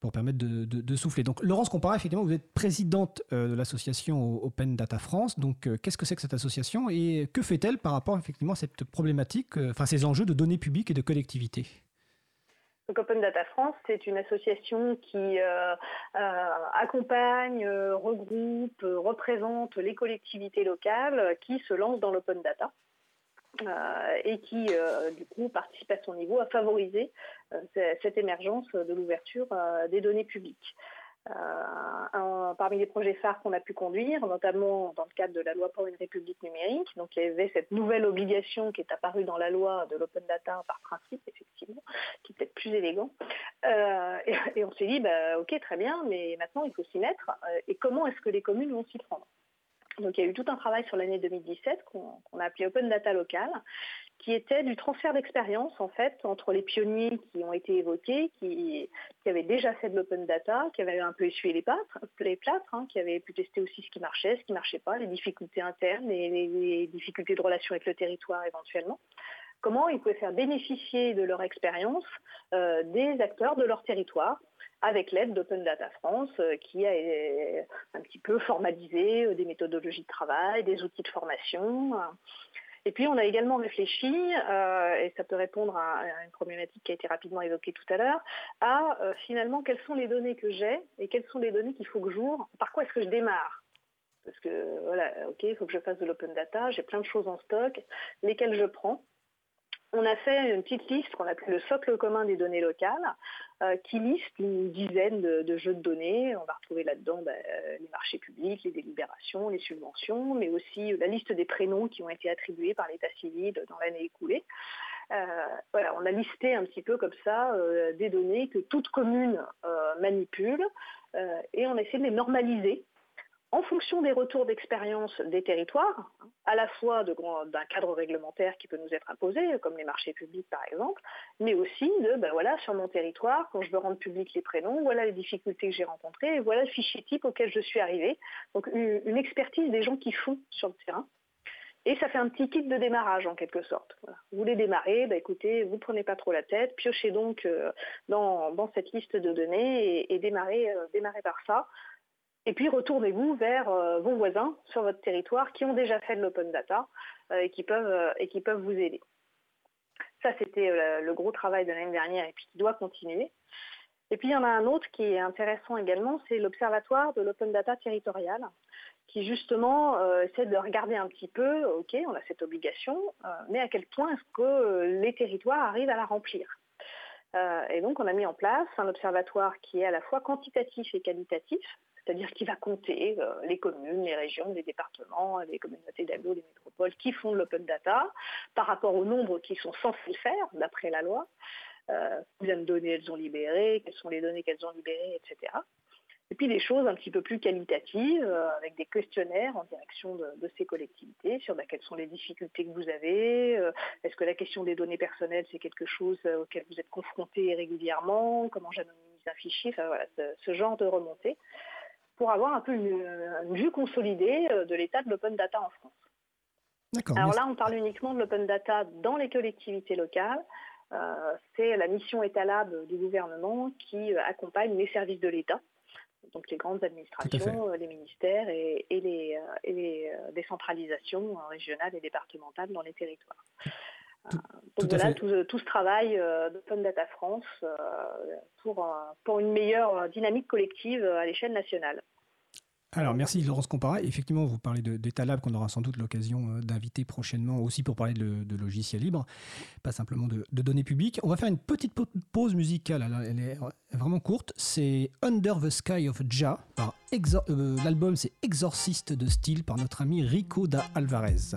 pour permettre de, souffler. Donc, Laurence Compara, effectivement, vous êtes présidente euh, de l'association Open Data France. Donc, euh, qu'est-ce que c'est que cette association et que fait-elle par rapport effectivement à cette problématique, euh, enfin ces enjeux de données publiques et de collectivité? Donc Open Data France, c'est une association qui accompagne, regroupe, représente les collectivités locales qui se lancent dans l'open data. Euh, et qui, euh, du coup, participe à son niveau à favoriser euh, cette émergence de l'ouverture des données publiques. Parmi les projets phares qu'on a pu conduire, notamment dans le cadre de la loi pour une république numérique, donc il y avait cette nouvelle obligation qui est apparue dans la loi de l'open data par principe, effectivement, qui est peut-être plus élégant. et, on s'est dit, bah, ok, très bien, mais maintenant il faut s'y mettre. et comment est-ce que les communes vont s'y prendre? Donc il y a eu tout un travail sur l'année 2017 qu'on a appelé Open Data Local, qui était du transfert d'expérience en fait entre les pionniers qui ont été évoqués, qui, avaient déjà fait de l'open data, qui avaient un peu essuyé les, plâtres, hein, qui avaient pu tester aussi ce qui marchait, ce qui ne marchait pas, les difficultés internes et les, difficultés de relation avec le territoire éventuellement. Comment ils pouvaient faire bénéficier de leur expérience euh, des acteurs de leur territoire avec l'aide d'Open Data France, euh, qui a euh, un petit peu formalisé des méthodologies de travail, des outils de formation. Et puis on a également réfléchi, euh, et ça peut répondre à, une problématique qui a été rapidement évoquée tout à l'heure, à euh, finalement quelles sont les données que j'ai et quelles sont les données qu'il faut que j'ouvre, par quoi est-ce que je démarre? Parce que voilà, ok, il faut que je fasse de l'open data, j'ai plein de choses en stock, lesquelles je prends on a fait une petite liste qu'on appelle le socle commun des données locales, euh, qui liste une dizaine de, jeux de données. On va retrouver là-dedans ben, les marchés publics, les délibérations, les subventions, mais aussi la liste des prénoms qui ont été attribués par l'État civil dans l'année écoulée. Euh, voilà, on a listé un petit peu comme ça euh, des données que toute commune manipule et on a essayé de les normaliser en fonction des retours d'expérience des territoires, à la fois d'un cadre réglementaire qui peut nous être imposé, comme les marchés publics par exemple, mais aussi de, ben voilà, sur mon territoire, quand je veux rendre public les prénoms, voilà les difficultés que j'ai rencontrées, voilà le fichier type auquel je suis arrivé. Donc une, expertise des gens qui font sur le terrain. Et ça fait un petit kit de démarrage en quelque sorte. Vous voulez démarrer, bah écoutez, vous ne prenez pas trop la tête, piochez donc euh, dans, cette liste de données et, démarrez, euh, démarrez par ça. Et puis retournez-vous vers euh, vos voisins sur votre territoire qui ont déjà fait de l'open data euh, et, qui peuvent, euh, et qui peuvent vous aider. Ça, c'était le gros travail de l'année dernière et puis qui doit continuer. Et puis il y en a un autre qui est intéressant également, c'est l'Observatoire de l'open data territorial, qui justement essaie de regarder un petit peu, ok, on a cette obligation, mais à quel point est-ce que les territoires arrivent à la remplir? Et donc, on a mis en place un observatoire qui est à la fois quantitatif et qualitatif, c'est-à-dire qu'il va compter euh, les communes, les régions, les départements, les communautés d'agglo, les métropoles qui font l'open data par rapport au nombre qui sont censés le faire d'après la loi. Euh, combien de données elles ont libérées, quelles sont les données qu'elles ont libérées, etc. Et puis des choses un petit peu plus qualitatives, euh, avec des questionnaires en direction de, ces collectivités sur bah, quelles sont les difficultés que vous avez, est-ce que la question des données personnelles, c'est quelque chose auquel vous êtes confronté régulièrement, comment j'anonymise un fichier, voilà, ce, genre de remontée pour avoir un peu une, vue consolidée euh, de l'état de l'open data en France. Alors là, on parle uniquement de l'open data dans les collectivités locales. Euh, c'est la mission étalable du gouvernement qui euh, accompagne les services de l'État, donc les grandes administrations, les ministères et, les, décentralisations régionales et départementales dans les territoires. Donc voilà, tout, ce travail d'Open Data France pour, pour une meilleure dynamique collective à l'échelle nationale. Alors, merci Laurence Compara. Effectivement, vous parlez d'Etalab qu'on aura sans doute l'occasion euh, d'inviter prochainement aussi pour parler de, logiciels libres, pas simplement de, données publiques. On va faire une petite pause musicale. elle est vraiment courte. C'est Under the Sky of Ja. Euh, l'album, c'est Exorciste de style par notre ami Rico da Alvarez.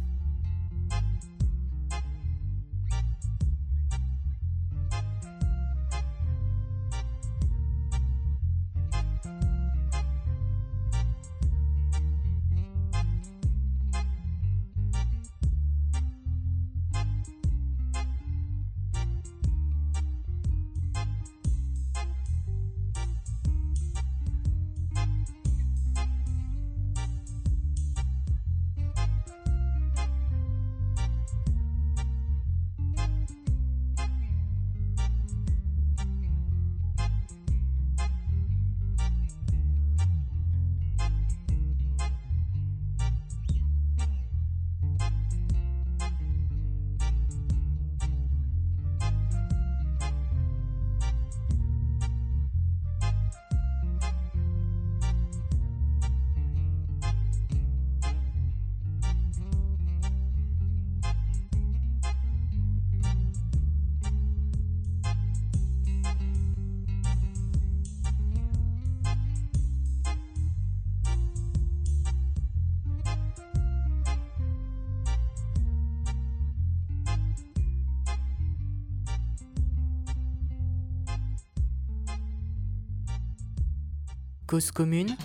Cause commune,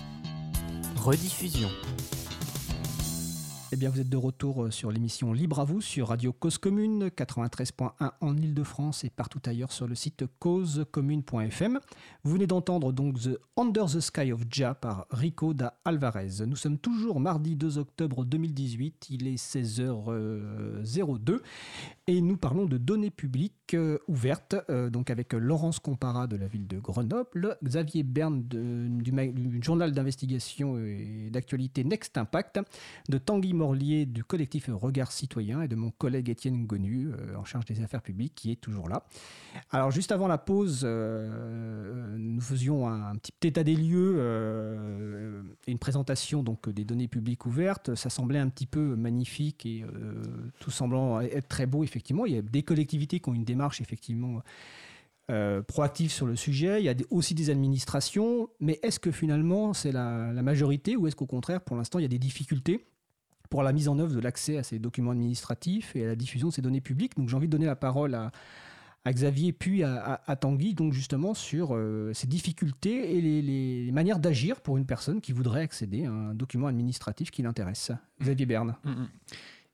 rediffusion. Eh bien, vous êtes de retour euh, sur l'émission Libre à vous sur Radio Cause Commune 93.1 en Ile-de-France et partout ailleurs sur le site causecommune.fm. Vous venez d'entendre donc The Under the Sky of Ja par Rico da Alvarez. Nous sommes toujours mardi 2 octobre 2018, il est 16h02 et nous parlons de données publiques ouvertes, euh, donc avec Laurence Compara de la ville de Grenoble, Xavier Berne du, journal d'investigation et d'actualité Next Impact, de Tanguy Morlier du collectif Regard Citoyen et de mon collègue Étienne Gonu, euh, en charge des affaires publiques, qui est toujours là. Alors, juste avant la pause, euh, nous faisions un, petit état des lieux et une présentation donc, des données publiques ouvertes. Ça semblait un petit peu magnifique et tout semblant être très beau, effectivement. Il y a des collectivités qui ont une démarche, effectivement. proactive sur le sujet, il y a aussi des administrations, mais est-ce que finalement c'est la, majorité ou est-ce qu'au contraire pour l'instant il y a des difficultés pour la mise en œuvre de l'accès à ces documents administratifs et à la diffusion de ces données publiques? Donc j'ai envie de donner la parole à, Xavier puis à, Tanguy, donc justement sur euh, ces difficultés et les, manières d'agir pour une personne qui voudrait accéder à un document administratif qui l'intéresse. Xavier Berne.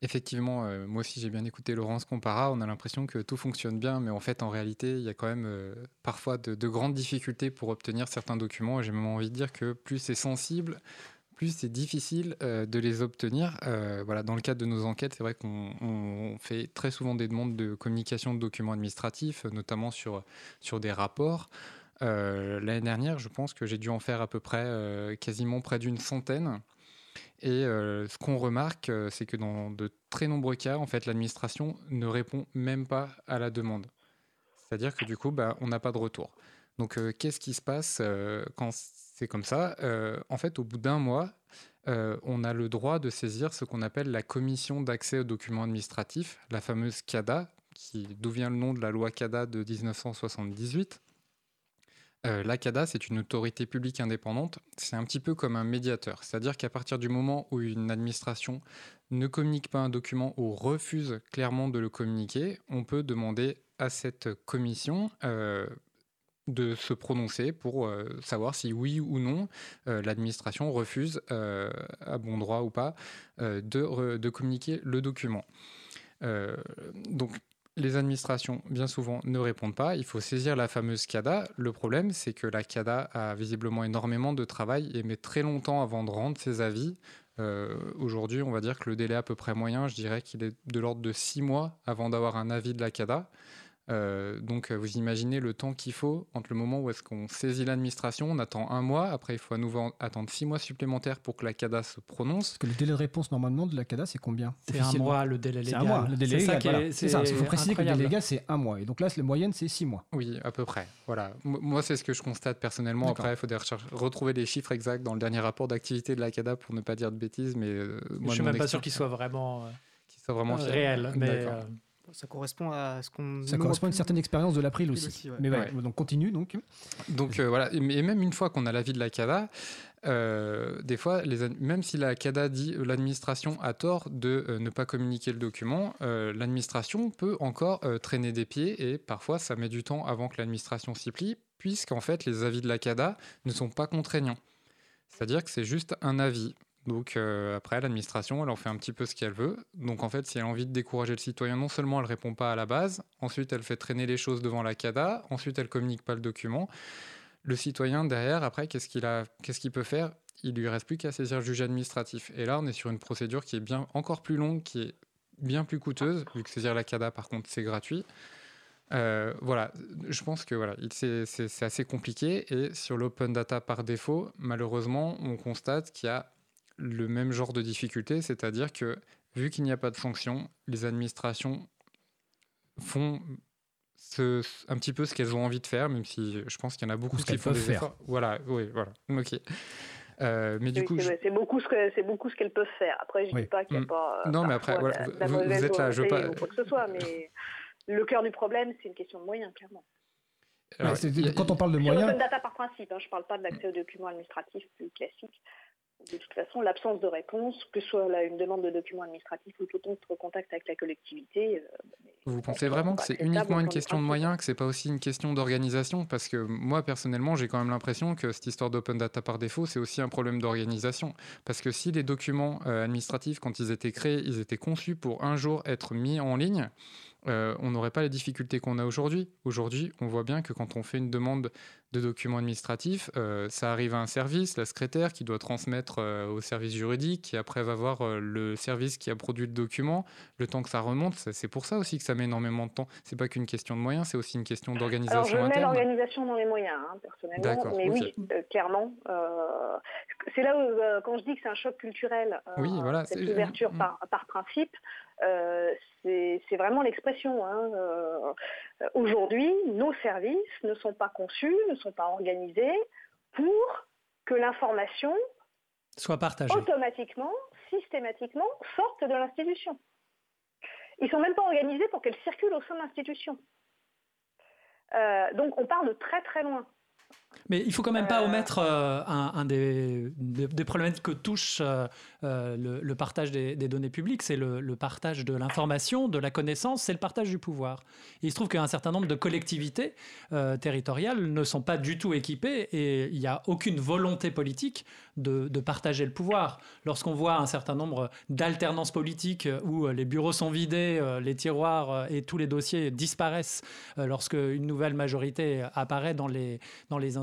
Effectivement, euh, moi aussi j'ai bien écouté Laurence Compara. On a l'impression que tout fonctionne bien, mais en fait, en réalité, il y a quand même euh, parfois de, de, grandes difficultés pour obtenir certains documents. J'ai même envie de dire que plus c'est sensible, plus c'est difficile euh, de les obtenir. Voilà, dans le cadre de nos enquêtes, c'est vrai qu'on fait très souvent des demandes de communication de documents administratifs, notamment sur, sur des rapports. L'année dernière, je pense que j'ai dû en faire à peu près quasiment près d'une centaine. Et ce qu'on remarque, c'est que dans de très nombreux cas, en fait, l'administration ne répond même pas à la demande. C'est-à-dire que du coup, bah, on n'a pas de retour. Donc, qu'est-ce qui se passe quand c'est comme ça? Euh, en fait, au bout d'un mois, euh, on a le droit de saisir ce qu'on appelle la commission d'accès aux documents administratifs, la fameuse CADA, d'où vient le nom de la loi CADA de 1978. Euh, la CADA, c'est une autorité publique indépendante. C'est un petit peu comme un médiateur. C'est-à-dire qu'à partir du moment où une administration ne communique pas un document ou refuse clairement de le communiquer, on peut demander à cette commission de se prononcer pour euh, savoir si oui ou non euh, l'administration refuse, euh, à bon droit ou pas, de, communiquer le document. donc les administrations, bien souvent, ne répondent pas. Il faut saisir la fameuse CADA. Le problème, c'est que la CADA a visiblement énormément de travail et met très longtemps avant de rendre ses avis. Aujourd'hui, on va dire que le délai à peu près moyen, je dirais qu'il est de l'ordre de six mois avant d'avoir un avis de la CADA. Euh, donc vous imaginez le temps qu'il faut entre le moment où est-ce qu'on saisit l'administration, on attend un mois, après il faut à nouveau attendre six mois supplémentaires pour que la CADA se prononce. Parce que le délai de réponse normalement de la CADA c'est combien C'est un mois le délai légal. C'est un mois le délai légal. C'est ça, il faut préciser que le délai légal c'est un mois et donc là la moyenne c'est six mois. Oui, à peu près. Voilà. Moi c'est ce que je constate personnellement. Après il faut retrouver les chiffres exacts dans le dernier rapport d'activité de la CADA pour ne pas dire de bêtises, mais euh, moi, je suis même pas sûr qu'il soit vraiment, soit vraiment réel. Mais ça correspond à ce qu'on. Ça correspond à une certaine expérience de l'April aussi. Mais donc continue donc. Donc euh, voilà, et même une fois qu'on a l'avis de la CADA, euh, des fois, les, même si la CADA dit euh, l'administration a tort de ne pas communiquer le document, l'administration peut encore traîner des pieds et parfois ça met du temps avant que l'administration s'y plie, puisqu'en fait les avis de la CADA ne sont pas contraignants. C'est-à-dire que c'est juste un avis. Donc euh, après, l'administration, elle en fait un petit peu ce qu'elle veut. Donc en fait, si elle a envie de décourager le citoyen, non seulement elle répond pas à la base, ensuite elle fait traîner les choses devant la CADA, ensuite elle communique pas le document. Le citoyen derrière, après, qu'est-ce qu'il a, qu'est-ce qu'il peut faire? Il lui reste plus qu'à saisir le juge administratif. Et là, on est sur une procédure qui est bien encore plus longue, qui est bien plus coûteuse, vu que saisir la CADA, par contre, c'est gratuit. Euh, voilà, je pense que voilà, c'est assez compliqué. Et sur l'open data par défaut, malheureusement, on constate qu'il y a le même genre de difficulté, c'est-à-dire que vu qu'il n'y a pas de sanction, les administrations font un petit peu ce qu'elles ont envie de faire, même si je pense qu'il y en a beaucoup qui font des faire. efforts. Voilà, oui, voilà. Ok. Euh, mais du coup, c'est beaucoup ce que c'est beaucoup ce qu'elles peuvent faire. Après, je ne dis pas qu'il n'y a mm. pas. Non, mais après, voilà, vous, êtes là, je pas. quoi que ce soit, mais le cœur du problème, c'est une question de moyens, clairement. quand on parle de moyens. Open data par principe, hein, je ne parle pas de l'accès aux documents administratifs plus classiques De toute façon, l'absence de réponse, que ce soit une demande de document administratif ou tout autre contact avec la collectivité. Euh, Vous pensez vraiment que c'est uniquement une question de moyens, que c'est pas aussi une question d'organisation? Parce que moi, personnellement, j'ai quand même l'impression que cette histoire d'open data par défaut, c'est aussi un problème d'organisation. Parce que si les documents euh, administratifs, quand ils étaient créés, ils étaient conçus pour un jour être mis en ligne, euh, on n'aurait pas les difficultés qu'on a aujourd'hui. Aujourd'hui, on voit bien que quand on fait une demande de documents administratifs, euh, ça arrive à un service, la secrétaire qui doit transmettre euh, au service juridique, qui après va voir le service qui a produit le document, le temps que ça remonte. C'est pour ça aussi que ça met énormément de temps. C'est pas qu'une question de moyens, c'est aussi une question d'organisation Alors je mets l'organisation dans les moyens, hein, personnellement. Mais oui, clairement. c'est là où, quand je dis que c'est un choc culturel, oui, voilà, cette ouverture mm. par, par principe, c'est vraiment l'expression. Hein. Euh, aujourd'hui, nos services ne sont pas conçus, ne sont pas organisés pour que l'information soit partagée automatiquement, systématiquement, sorte de l'institution. Ils ne sont même pas organisés pour qu'elle circule au sein de l'institution. Euh, donc on part de très très loin. Mais il faut quand même pas euh. omettre euh, un, des, des, problématiques que touche euh, le, partage des, données publiques, c'est le, partage de l'information, de la connaissance, c'est le partage du pouvoir. il se trouve qu'un certain nombre de collectivités territoriales ne sont pas du tout équipées et il n'y a aucune volonté politique de, partager le pouvoir. Lorsqu'on voit un certain nombre d'alternances politiques où les bureaux sont vidés, les tiroirs et tous les dossiers disparaissent lorsque une nouvelle majorité apparaît dans les, dans les institutions,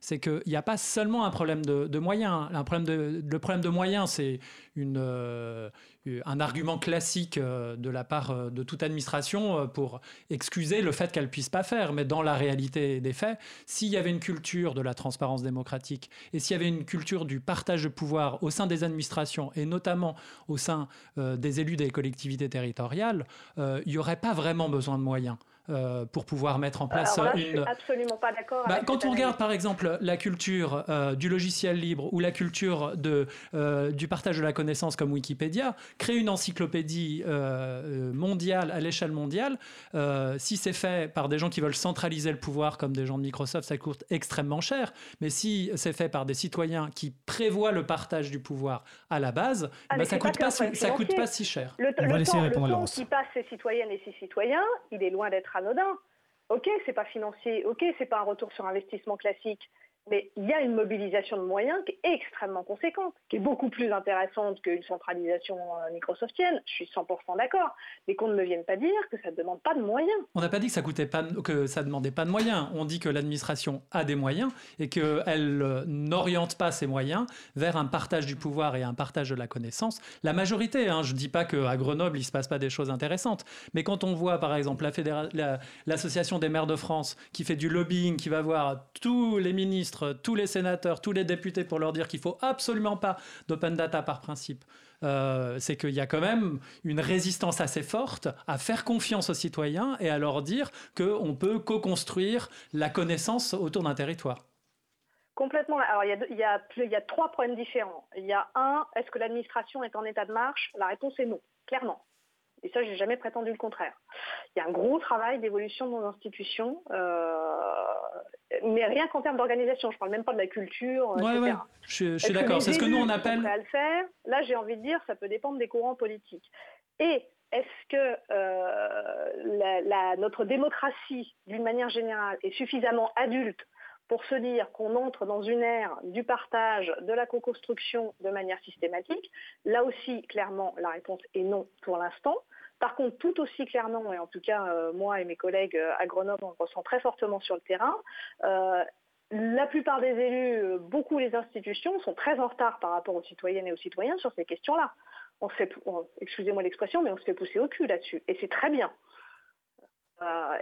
c'est qu'il n'y a pas seulement un problème de, moyens. Un problème le problème de moyens, c'est euh, un argument classique euh, de la part euh, de toute administration pour excuser le fait qu'elle ne puisse pas faire. Mais dans la réalité des faits, s'il y avait une culture de la transparence démocratique et s'il y avait une culture du partage de pouvoir au sein des administrations et notamment au sein des élus des collectivités territoriales, il n'y aurait pas vraiment besoin de moyens. Euh, pour pouvoir mettre en place une. Je suis absolument pas d'accord. Bah, quand on regarde par exemple la culture euh, du logiciel libre ou la culture de, euh, du partage de la connaissance comme Wikipédia, créer une encyclopédie mondiale à l'échelle mondiale, si c'est fait par des gens qui veulent centraliser le pouvoir comme des gens de Microsoft, ça coûte extrêmement cher. Mais si c'est fait par des citoyens qui prévoient le partage du pouvoir à la base, ah, bah, ça coûte pas, ça coûte pas si cher. Le, on va laisser répondre le temps qui passe ces citoyennes et ces citoyens, il est loin d'être anodin. Ok, c'est pas financier, ok, c'est pas un retour sur investissement classique, mais il y a une mobilisation de moyens qui est extrêmement conséquente, qui est beaucoup plus intéressante qu'une centralisation euh, microsoftienne. Je suis 100% d'accord, mais qu'on ne me vienne pas dire que ça ne demande pas de moyens. On n'a pas dit que ça coûtait pas, que ça demandait pas de moyens. On dit que l'administration a des moyens et qu'elle euh, n'oriente pas ses moyens vers un partage du pouvoir et un partage de la connaissance. La majorité, hein, je ne dis pas qu'à Grenoble il se passe pas des choses intéressantes, mais quand on voit par exemple l'association des maires de France qui fait du lobbying, qui va voir tous les ministres tous les sénateurs, tous les députés pour leur dire qu'il faut absolument pas d'open data par principe. Euh, c'est qu'il y a quand même une résistance assez forte à faire confiance aux citoyens et à leur dire qu'on peut co-construire la connaissance autour d'un territoire. Complètement. Alors, il y a trois problèmes différents. Il y a un, est-ce que l'administration est en état de marche? La réponse est non, clairement. Et ça, j'ai jamais prétendu le contraire. Il y a un gros travail d'évolution de nos institutions, euh, mais rien qu'en termes d'organisation. Je ne parle même pas de la culture, etc. Je, suis d'accord. C'est ce que nous on appelle. À le faire? Là, j'ai envie de dire, ça peut dépendre des courants politiques. Et est-ce que euh, notre démocratie, d'une manière générale, est suffisamment adulte pour se dire qu'on entre dans une ère du partage, de la co-construction de manière systématique. Là aussi, clairement, la réponse est non pour l'instant. Par contre, tout aussi clairement, et en tout cas euh, moi et mes collègues euh, à Grenoble, on le ressent très fortement sur le terrain, euh, la plupart des élus, beaucoup les institutions, sont très en retard par rapport aux citoyennes et aux citoyens sur ces questions-là. excusez-moi l'expression, mais on se fait pousser au cul là-dessus. Et c'est très bien.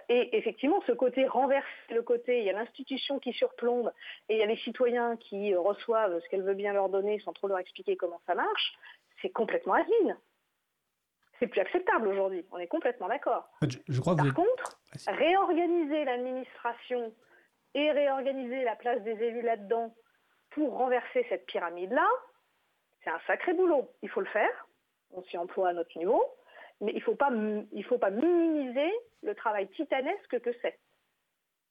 Et effectivement, ce côté renverser le côté, il y a l'institution qui surplombe et il y a les citoyens qui reçoivent ce qu'elle veut bien leur donner sans trop leur expliquer comment ça marche, c'est complètement asile c'est plus acceptable aujourd'hui. On est complètement d'accord. Je, crois Par contre, réorganiser l'administration et réorganiser la place des élus là-dedans pour renverser cette pyramide-là, c'est un sacré boulot. Il faut le faire. On s'y emploie à notre niveau. Mais il ne faut, pas, faut pas minimiser le travail titanesque que c'est.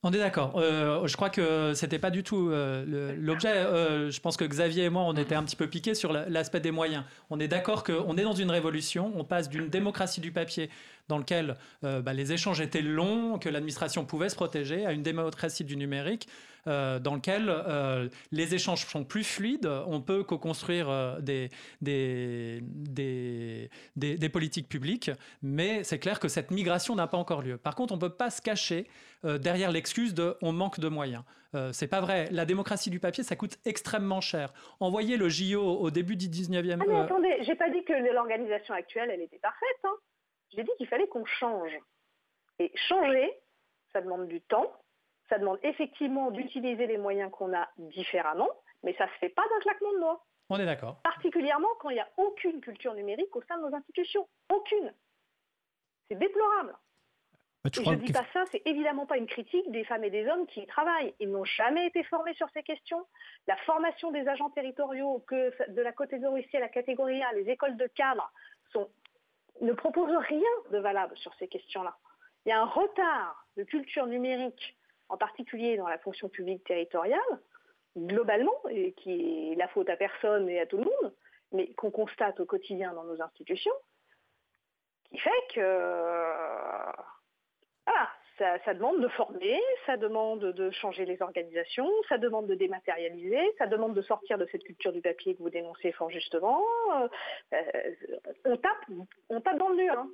On est d'accord. Euh, je crois que c'était pas du tout euh, l'objet. Euh, je pense que Xavier et moi, on était un petit peu piqués sur l'aspect des moyens. On est d'accord qu'on est dans une révolution. On passe d'une démocratie du papier dans lequel bah, les échanges étaient longs, que l'administration pouvait se protéger, à une démocratie du numérique euh, dans lequel euh, les échanges sont plus fluides, on peut co-construire euh, des, des, des, politiques publiques, mais c'est clair que cette migration n'a pas encore lieu. Par contre, on ne peut pas se cacher derrière l'excuse de on manque de moyens. c'est pas vrai. La démocratie du papier, ça coûte extrêmement cher. Envoyer le JO au début du 19e... Ah mais attendez, j'ai pas dit que l'organisation actuelle, elle était parfaite. Hein. J'ai dit qu'il fallait qu'on change. Et changer, ça demande du temps, ça demande effectivement d'utiliser les moyens qu'on a différemment, mais ça ne se fait pas d'un claquement de doigts. On est d'accord. Particulièrement quand il n'y a aucune culture numérique au sein de nos institutions. Aucune. C'est déplorable. Bah, je ne dis pas ça, c'est évidemment pas une critique des femmes et des hommes qui y travaillent. Ils n'ont jamais été formés sur ces questions. La formation des agents territoriaux, que de la catégorie C à la catégorie A, les écoles de cadre, ne proposent rien de valable sur ces questions-là. Il y a un retard de culture numérique en particulier dans la fonction publique territoriale, globalement, et qui est la faute à personne et à tout le monde, mais qu'on constate au quotidien dans nos institutions, qui fait que ça, demande de former, ça demande de changer les organisations, ça demande de dématérialiser, ça demande de sortir de cette culture du papier que vous dénoncez fort justement. Euh, on, tape, on tape dans le mur. Hein.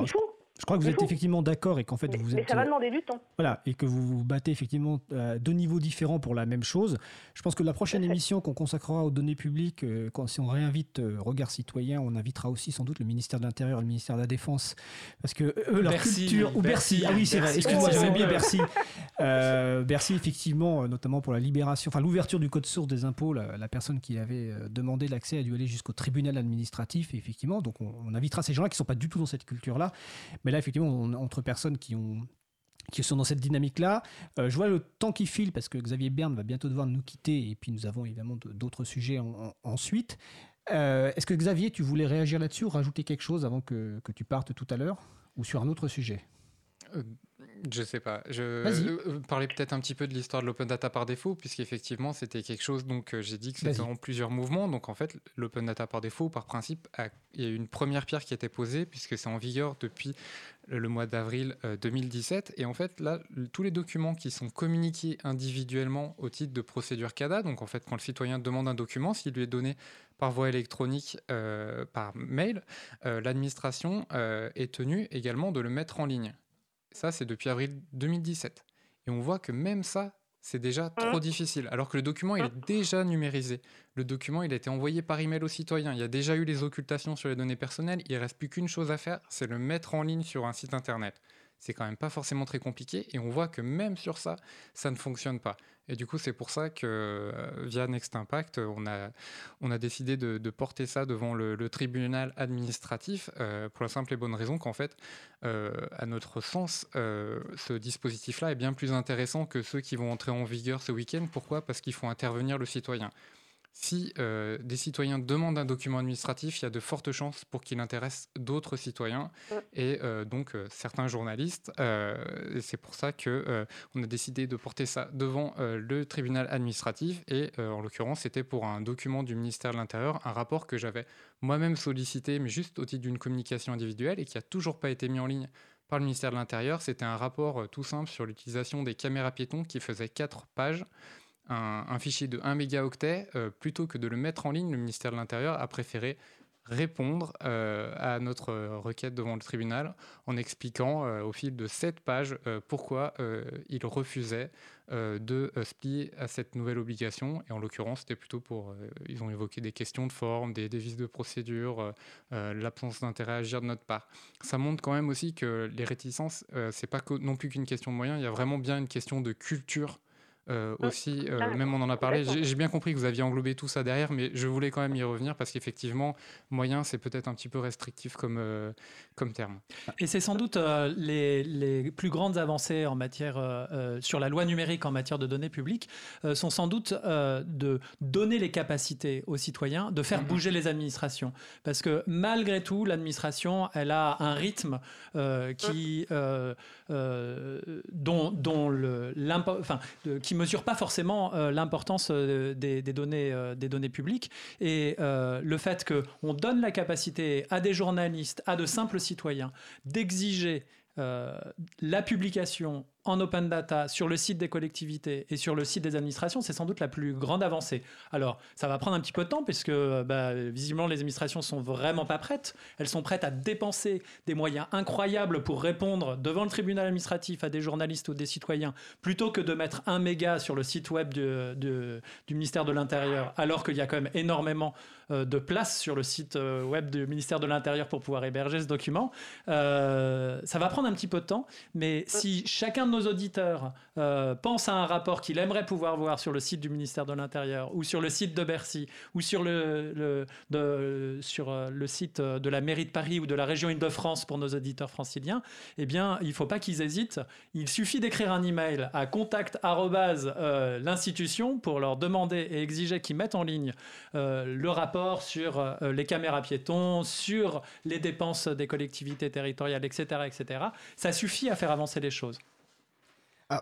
Il faut. Je crois que vous êtes effectivement d'accord et qu'en fait vous êtes. Mais ça va demander du temps. Voilà, et que vous vous battez effectivement à deux niveaux différents pour la même chose. Je pense que la prochaine émission qu'on consacrera aux données publiques, euh, quand, si on réinvite euh, Regard Citoyen, on invitera aussi sans doute le ministère de l'Intérieur et le ministère de la Défense. Parce que eux, leur culture. Ou Bercy. Ah oui, c'est vrai, excuse-moi, j'avais oublié Bercy. [laughs] Euh, Bercy, effectivement, notamment pour la libération, enfin l'ouverture du code source des impôts, la, personne qui avait demandé l'accès a dû aller jusqu'au tribunal administratif, effectivement. Donc on, on invitera ces gens-là qui ne sont pas du tout dans cette culture-là. Mais là, effectivement, entre personnes qui ont qui sont dans cette dynamique-là. Euh, je vois le temps qui file parce que Xavier Berne va bientôt devoir nous quitter et puis nous avons évidemment d'autres sujets ensuite. Euh, est-ce que Xavier, tu voulais réagir là-dessus ou rajouter quelque chose avant que, que tu partes tout à l'heure ou sur un autre sujet? Euh, je sais pas. Je euh, parlais peut-être un petit peu de l'histoire de l'open data par défaut, puisqu'effectivement, c'était quelque chose, donc euh, j'ai dit que c'était en plusieurs mouvements. Donc en fait, l'open data par défaut, par principe, il y a eu une première pierre qui a été posée, puisque c'est en vigueur depuis le mois d'avril 2017. Et en fait, là, tous les documents qui sont communiqués individuellement au titre de procédure CADA, donc en fait, quand le citoyen demande un document, s'il lui est donné par voie électronique, par mail, l'administration est tenue également de le mettre en ligne. Ça, c'est depuis avril 2017. Et on voit que même ça, c'est déjà trop mmh. difficile. Alors que le document, il est mmh. déjà numérisé. Le document, il a été envoyé par email aux citoyens. Il y a déjà eu les occultations sur les données personnelles. Il ne reste plus qu'une chose à faire, c'est le mettre en ligne sur un site internet. C'est quand même pas forcément très compliqué. Et on voit que même sur ça, ça ne fonctionne pas. Et du coup, c'est pour ça que euh, via Next Impact, on a, on a décidé de, porter ça devant le, tribunal administratif euh, pour la simple et bonne raison qu'en fait, euh, à notre sens, ce dispositif-là est bien plus intéressant que ceux qui vont entrer en vigueur ce week-end. Pourquoi? Parce qu'il faut intervenir le citoyen. Si euh, des citoyens demandent un document administratif, il y a de fortes chances pour qu'il intéresse d'autres citoyens et euh, donc euh, certains journalistes. c'est pour ça que on a décidé de porter ça devant le tribunal administratif et en l'occurrence c'était pour un document du ministère de l'Intérieur, un rapport que j'avais moi-même sollicité, mais juste au titre d'une communication individuelle et qui a toujours pas été mis en ligne par le ministère de l'Intérieur. C'était un rapport tout simple sur l'utilisation des caméras piétons qui faisait quatre pages un, fichier de 1 mégaoctet, euh, plutôt que de le mettre en ligne, le ministère de l'Intérieur a préféré répondre euh, à notre requête devant le tribunal en expliquant euh, au fil de sept pages pourquoi il refusait de se plier à cette nouvelle obligation. Et en l'occurrence, c'était plutôt pour... ils ont évoqué des questions de forme, des, des de procédure, l'absence d'intérêt à agir de notre part. Ça montre quand même aussi que les réticences, c'est pas non plus qu'une question de moyens, il y a vraiment bien une question de culture euh, mmh. aussi, euh, même on en a parlé, j'ai bien compris que vous aviez englobé tout ça derrière, mais je voulais quand même y revenir parce qu'effectivement, moyen, c'est peut-être un petit peu restrictif comme, euh, comme terme. Et c'est sans doute les, les, plus grandes avancées en matière, sur la loi numérique en matière de données publiques, sont sans doute de donner les capacités aux citoyens de faire mmh. bouger les administrations. Parce que malgré tout, l'administration, elle a un rythme qui, dont, dont le, enfin, qui mesure pas forcément euh, l'importance euh, des, données, euh, des données publiques. Et le fait qu'on donne la capacité à des journalistes, à de simples citoyens, d'exiger la publication en open data sur le site des collectivités et sur le site des administrations, c'est sans doute la plus grande avancée. Alors, ça va prendre un petit peu de temps puisque bah, visiblement les administrations sont vraiment pas prêtes. Elles sont prêtes à dépenser des moyens incroyables pour répondre devant le tribunal administratif à des journalistes ou des citoyens plutôt que de mettre un méga sur le site web du, ministère de l'Intérieur, alors qu'il y a quand même énormément euh, de place sur le site euh, web du ministère de l'Intérieur pour pouvoir héberger ce document. Euh, ça va prendre un petit peu de temps, mais si chacun de nos auditeurs euh, pense à un rapport qu'il aimerait pouvoir voir sur le site du ministère de l'Intérieur ou sur le site de Bercy ou sur le, sur euh, le site de la mairie de Paris ou de la région Île-de-France pour nos auditeurs franciliens, eh bien, il ne faut pas qu'ils hésitent. Il suffit d'écrire un email à contact euh, l'institution pour leur demander et exiger qu'ils mettent en ligne le rapport sur les caméras piétons, sur les dépenses des collectivités territoriales, etc., etc. Ça suffit à faire avancer les choses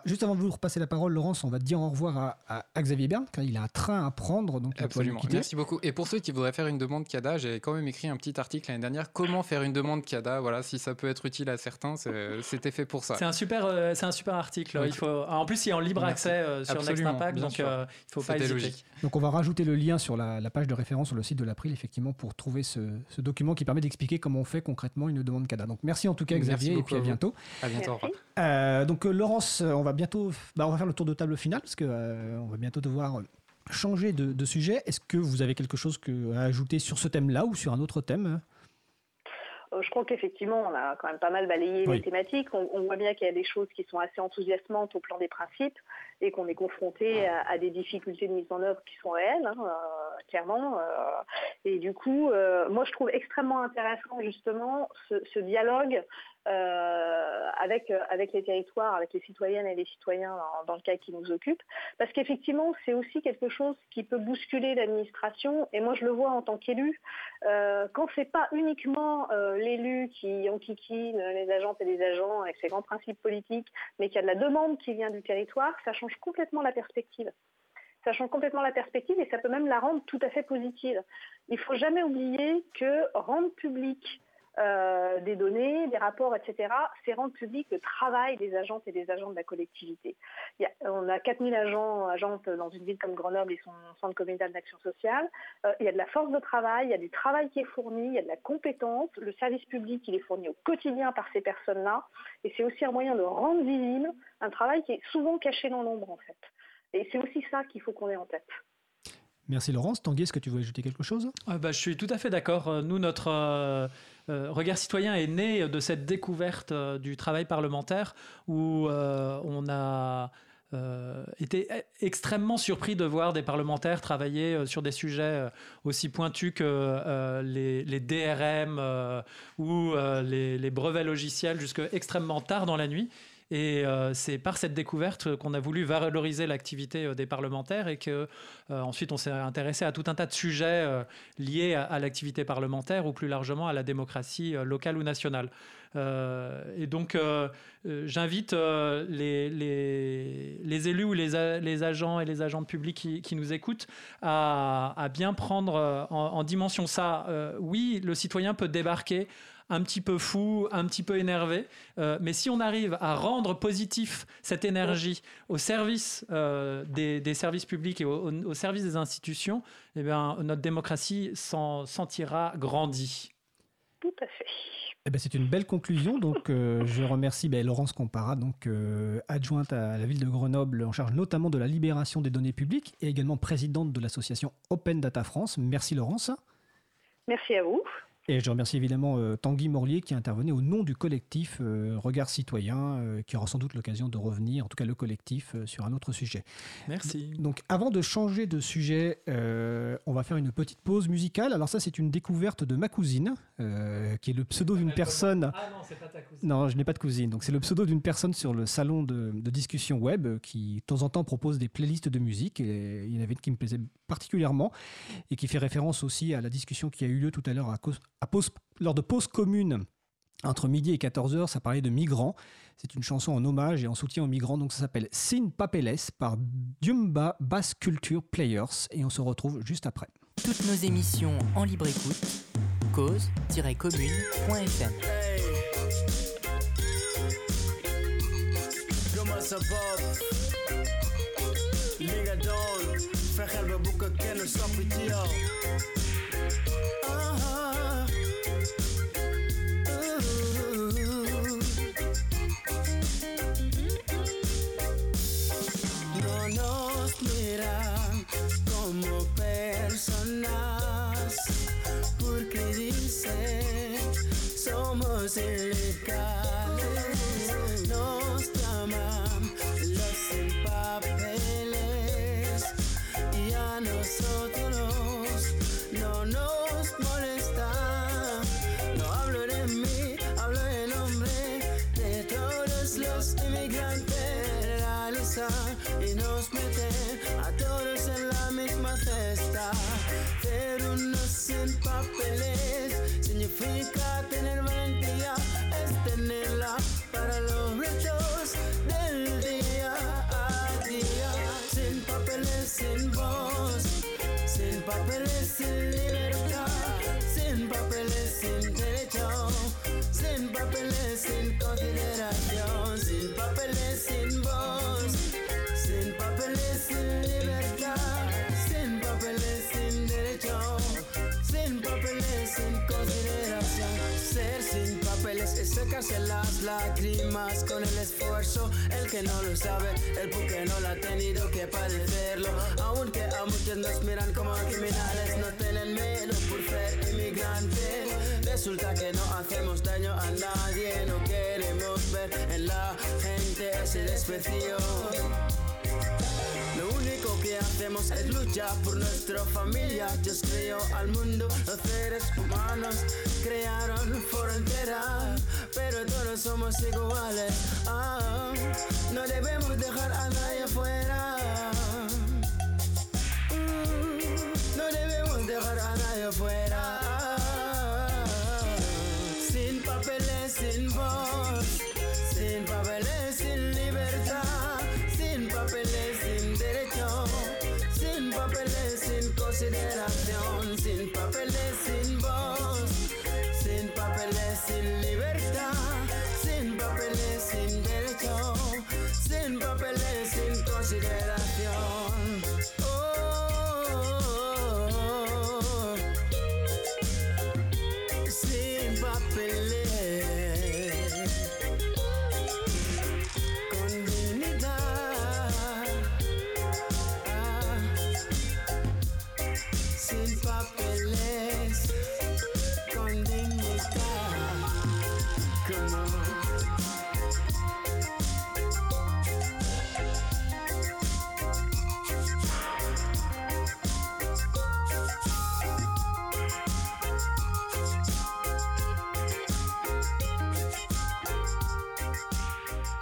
juste avant de vous repasser la parole, Laurence, on va dire au revoir à, Xavier Bern, car il a un train à prendre. Donc Absolument. Merci beaucoup. Et pour ceux qui voudraient faire une demande CADA, j'ai quand même écrit un petit article l'année dernière. Comment faire une demande CADA Voilà, si ça peut être utile à certains, c'était fait pour ça. C'est un super, euh, c'est un super article. Il faut, en plus, il est en libre accès euh, sur Next Impact, donc euh, il ne faut pas hésiter. Logique. Donc on va rajouter le lien sur la, page de référence sur le site de l'April, effectivement, pour trouver ce, document qui permet d'expliquer comment on fait concrètement une demande CADA. Donc merci en tout cas Xavier, et puis à, bientôt. À bientôt. donc Laurence, on va bientôt bah, on va faire le tour de table final parce qu'on euh, va bientôt devoir changer de, sujet. Est-ce que vous avez quelque chose à ajouter sur ce thème-là ou sur un autre thème? Euh, je crois qu'effectivement, on a quand même pas mal balayé les thématiques. On, voit bien qu'il y a des choses qui sont assez enthousiasmantes au plan des principes et qu'on est confronté à, des difficultés de mise en œuvre qui sont réelles, hein, euh, clairement. et du coup, moi, je trouve extrêmement intéressant justement ce dialogue euh, avec, euh, avec les territoires, avec les citoyennes et les citoyens dans, le cas qui nous occupe. Parce qu'effectivement, c'est aussi quelque chose qui peut bousculer l'administration. Et moi, je le vois en tant qu'élu. Euh, quand c'est pas uniquement euh, l'élu qui enquiquine les agentes et les agents avec ses grands principes politiques, mais qu'il y a de la demande qui vient du territoire, ça change complètement la perspective ça change complètement la perspective et ça peut même la rendre tout à fait positive. Il ne faut jamais oublier que rendre public euh, des données, des rapports, etc., c'est rendre public le travail des agentes et des agents de la collectivité. on a 4000 agents, agentes dans une ville comme Grenoble et son centre communal d'action sociale. Euh, il y a de la force de travail, il y a du travail qui est fourni, il y a de la compétence. Le service public, il est fourni au quotidien par ces personnes-là. Et c'est aussi un moyen de rendre visible un travail qui est souvent caché dans l'ombre, en fait. Et c'est aussi ça qu'il faut qu'on ait en tête. Merci Laurence. Tanguy, est-ce que tu veux ajouter quelque chose? Ah bah, Je suis tout à fait d'accord. Euh, nous, notre euh, euh, Regard citoyen est né de cette découverte du travail parlementaire où on a été e-, extrêmement surpris de voir des parlementaires travailler sur des sujets aussi pointus que les, DRM ou les, les, brevets logiciels jusque extrêmement tard dans la nuit. Et euh, c'est par cette découverte qu'on a voulu valoriser l'activité euh, des parlementaires et que euh, ensuite on s'est intéressé à tout un tas de sujets liés à, l'activité parlementaire ou plus largement à la démocratie locale ou nationale. et donc j'invite les, élus ou les, agents et les agents publics qui, nous écoutent à, bien prendre en, en, dimension ça. oui, le citoyen peut débarquer un petit peu fou, un petit peu énervé. Euh, mais si on arrive à rendre positif cette énergie au service euh, des, services publics et au, service des institutions, eh bien, notre démocratie s'en sentira grandie. Tout à fait. Eh ben, c'est une belle conclusion. Donc, euh, je remercie ben, Laurence Compara, donc adjointe à la ville de Grenoble, en charge notamment de la libération des données publiques et également présidente de l'association Open Data France. Merci Laurence. Merci à vous. Et je remercie évidemment euh, Tanguy Morlier qui intervenait au nom du collectif euh, Regard Citoyen, euh, qui aura sans doute l'occasion de revenir, en tout cas le collectif, sur un autre sujet. Merci. Donc avant de changer de sujet, on va faire une petite pause musicale. Alors ça c'est une découverte de ma cousine, qui est le pseudo d'une personne... Ah non, c'est pas ta cousine. Non, je n'ai pas de cousine. Donc c'est le pseudo d'une personne sur le salon de, discussion web qui de temps en temps propose des playlists de musique. Et il y en avait une qui me plaisait particulièrement et qui fait référence aussi à la discussion qui a eu lieu tout à l'heure à, lors de pause commune entre midi et 14h, ça parlait de migrants. C'est une chanson en hommage et en soutien aux migrants, donc ça s'appelle Sin Papeles par Diumba Bass Culture Players. Et on se retrouve juste après. Toutes nos émissions en libre écoute, cause-commune.fm. nos ilegales nos llaman los sin papeles y a nosotros no nos molesta. No hablo de mí, hablo en nombre de todos los inmigrantes. Realizan y nos meten a todos en la misma cesta. Ser unos sin papeles significa tener papeles listen. Con el esfuerzo. El que no lo sabe, el porque no lo ha tenido que padecerlo. Aunque a muchos nos miran como criminales, no tienen miedo por ser inmigrante. Resulta que no hacemos daño a nadie, no queremos ver en la gente ese desprecio. Lo único que hacemos es luchar por nuestra familia. Dios creó al mundo, los seres humanos crearon frontera, pero todos somos iguales. Ah, no debemos dejar a nadie afuera. Mm, no debemos dejar a nadie afuera.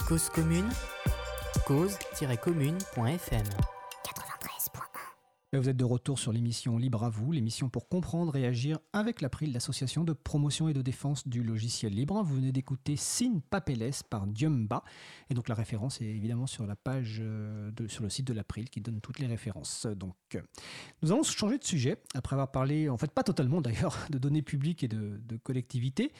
Cause commune, cause-commune.fm. Vous êtes de retour sur l'émission Libre à vous, l'émission pour comprendre et agir avec l'April, l'association de promotion et de défense du logiciel libre. Vous venez d'écouter Sin Papeles par Diumba. Et donc la référence est évidemment sur la page, euh, de, sur le site de l'April qui donne toutes les références. Donc euh, nous allons changer de sujet après avoir parlé, en fait pas totalement d'ailleurs, [laughs] de données publiques et de, de collectivités.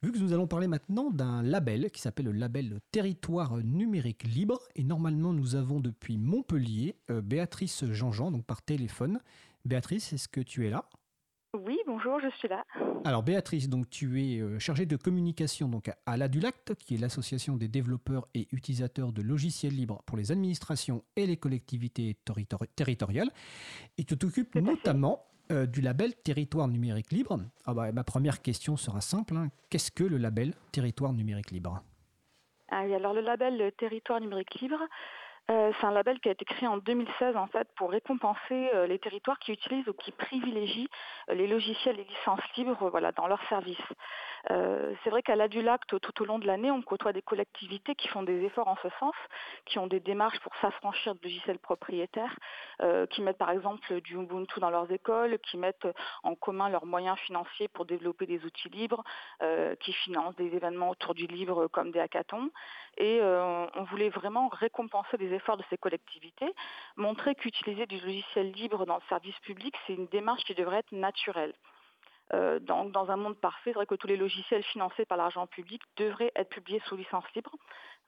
Vu que nous allons parler maintenant d'un label qui s'appelle le label Territoire numérique libre, et normalement nous avons depuis Montpellier euh, Béatrice Jean-Jean, donc par téléphone. Béatrice, est-ce que tu es là? Oui, bonjour, je suis là. Alors Béatrice, donc tu es euh, chargée de communication donc à l'ADULACT, qui est l'association des développeurs et utilisateurs de logiciels libres pour les administrations et les collectivités territori- territoriales, et tu t'occupes Tout notamment du label Territoire numérique libre. Ah bah, ma première question sera simple. Hein. Qu'est-ce que le label Territoire numérique libre? Ah alors le label Territoire numérique libre, euh, c'est un label qui a été créé en 2016 en fait pour récompenser euh, les territoires qui utilisent ou qui privilégient euh, les logiciels et licences libres dans leurs services. C'est vrai qu'à l'Adulacte, tout au long de l'année, on côtoie des collectivités qui font des efforts en ce sens, qui ont des démarches pour s'affranchir de logiciels propriétaires, qui mettent par exemple du Ubuntu dans leurs écoles, qui mettent en commun leurs moyens financiers pour développer des outils libres, qui financent des événements autour du livre comme des hackathons. Et on voulait vraiment récompenser les efforts de ces collectivités, montrer qu'utiliser du logiciel libre dans le service public, c'est une démarche qui devrait être naturelle. Euh, dans, un monde parfait, c'est vrai que tous les logiciels financés par l'argent public devraient être publiés sous licence libre.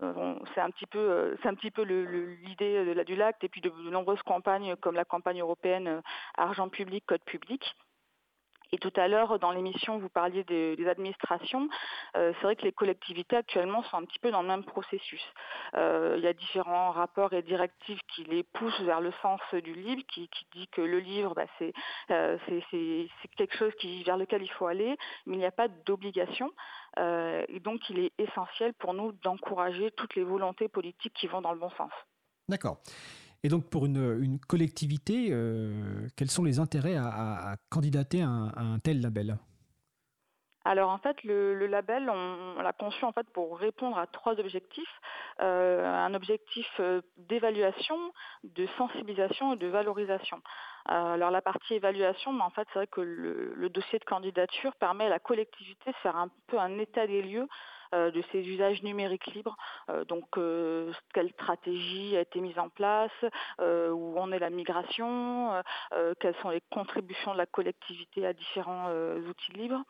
Euh, c'est un petit peu, euh, l'idée de la du lac et puis de nombreuses campagnes comme la campagne européenne Argent public, Code public. Et tout à l'heure, dans l'émission, vous parliez des, administrations. Euh, c'est vrai que les collectivités actuellement sont un petit peu dans le même processus. Euh, il y a différents rapports et directives qui les poussent vers le sens du livre, qui, dit que le livre, bah, euh, c'est quelque chose vers lequel il faut aller, mais il n'y a pas d'obligation. et donc, il est essentiel pour nous d'encourager toutes les volontés politiques qui vont dans le bon sens. D'accord. Et donc, pour une, collectivité, euh, quels sont les intérêts à, candidater à un, tel label? Alors en fait, le, label, on, l'a conçu en fait pour répondre à trois objectifs. Euh, un objectif euh, d'évaluation, de sensibilisation et de valorisation. alors la partie évaluation, mais en fait c'est vrai que le, dossier de candidature permet à la collectivité de faire un peu un état des lieux de ces usages numériques libres. Euh, donc, euh, quelle stratégie a été mise en place, où en est la migration, quelles sont les contributions de la collectivité à différents outils libres.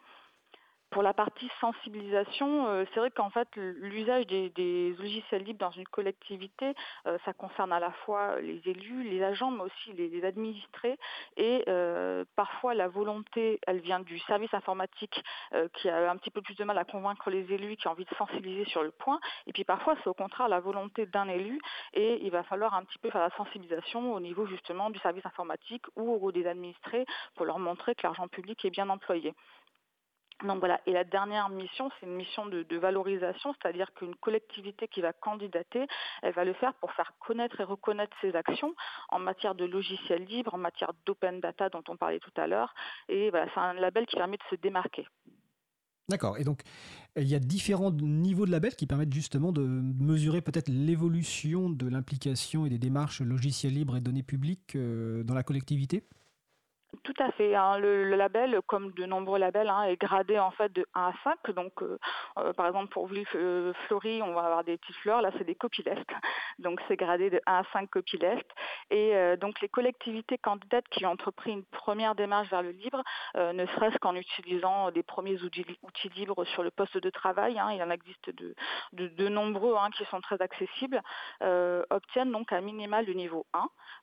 Pour la partie sensibilisation, euh, c'est vrai qu'en fait l'usage des, logiciels libres dans une collectivité, euh, ça concerne à la fois les élus, les agents, mais aussi les, administrés. Et euh, parfois la volonté, elle vient du service informatique qui a un petit peu plus de mal à convaincre les élus, qui a envie de sensibiliser sur le point. Et puis parfois c'est au contraire la volonté d'un élu et il va falloir un petit peu faire la sensibilisation au niveau justement du service informatique ou des administrés pour leur montrer que l'argent public est bien employé. Donc voilà, et la dernière mission, c'est une mission de, valorisation, c'est-à-dire qu'une collectivité qui va candidater, elle va le faire pour faire connaître et reconnaître ses actions en matière de logiciels libres, en matière d'open data dont on parlait tout à l'heure. Et c'est un label qui permet de se démarquer. D'accord. Et donc, il y a différents niveaux de labels qui permettent justement de mesurer peut-être l'évolution de l'implication et des démarches logiciels libres et données publiques euh, dans la collectivité? Tout à fait. Hein. Le, label, comme de nombreux labels, hein, est gradé en fait de 1 à 5. Donc, euh, euh, par exemple, pour Ville euh, Fleury, on va avoir des petites fleurs. Là, c'est des copyleft. [laughs] Donc, c'est gradé de 1 à 5 copyleft. Et donc, les collectivités candidates qui ont entrepris une première démarche vers le libre, ne serait-ce qu'en utilisant des premiers outils, libres sur le poste de travail, hein, il en existe de, nombreux qui sont très accessibles, obtiennent donc un minimal de niveau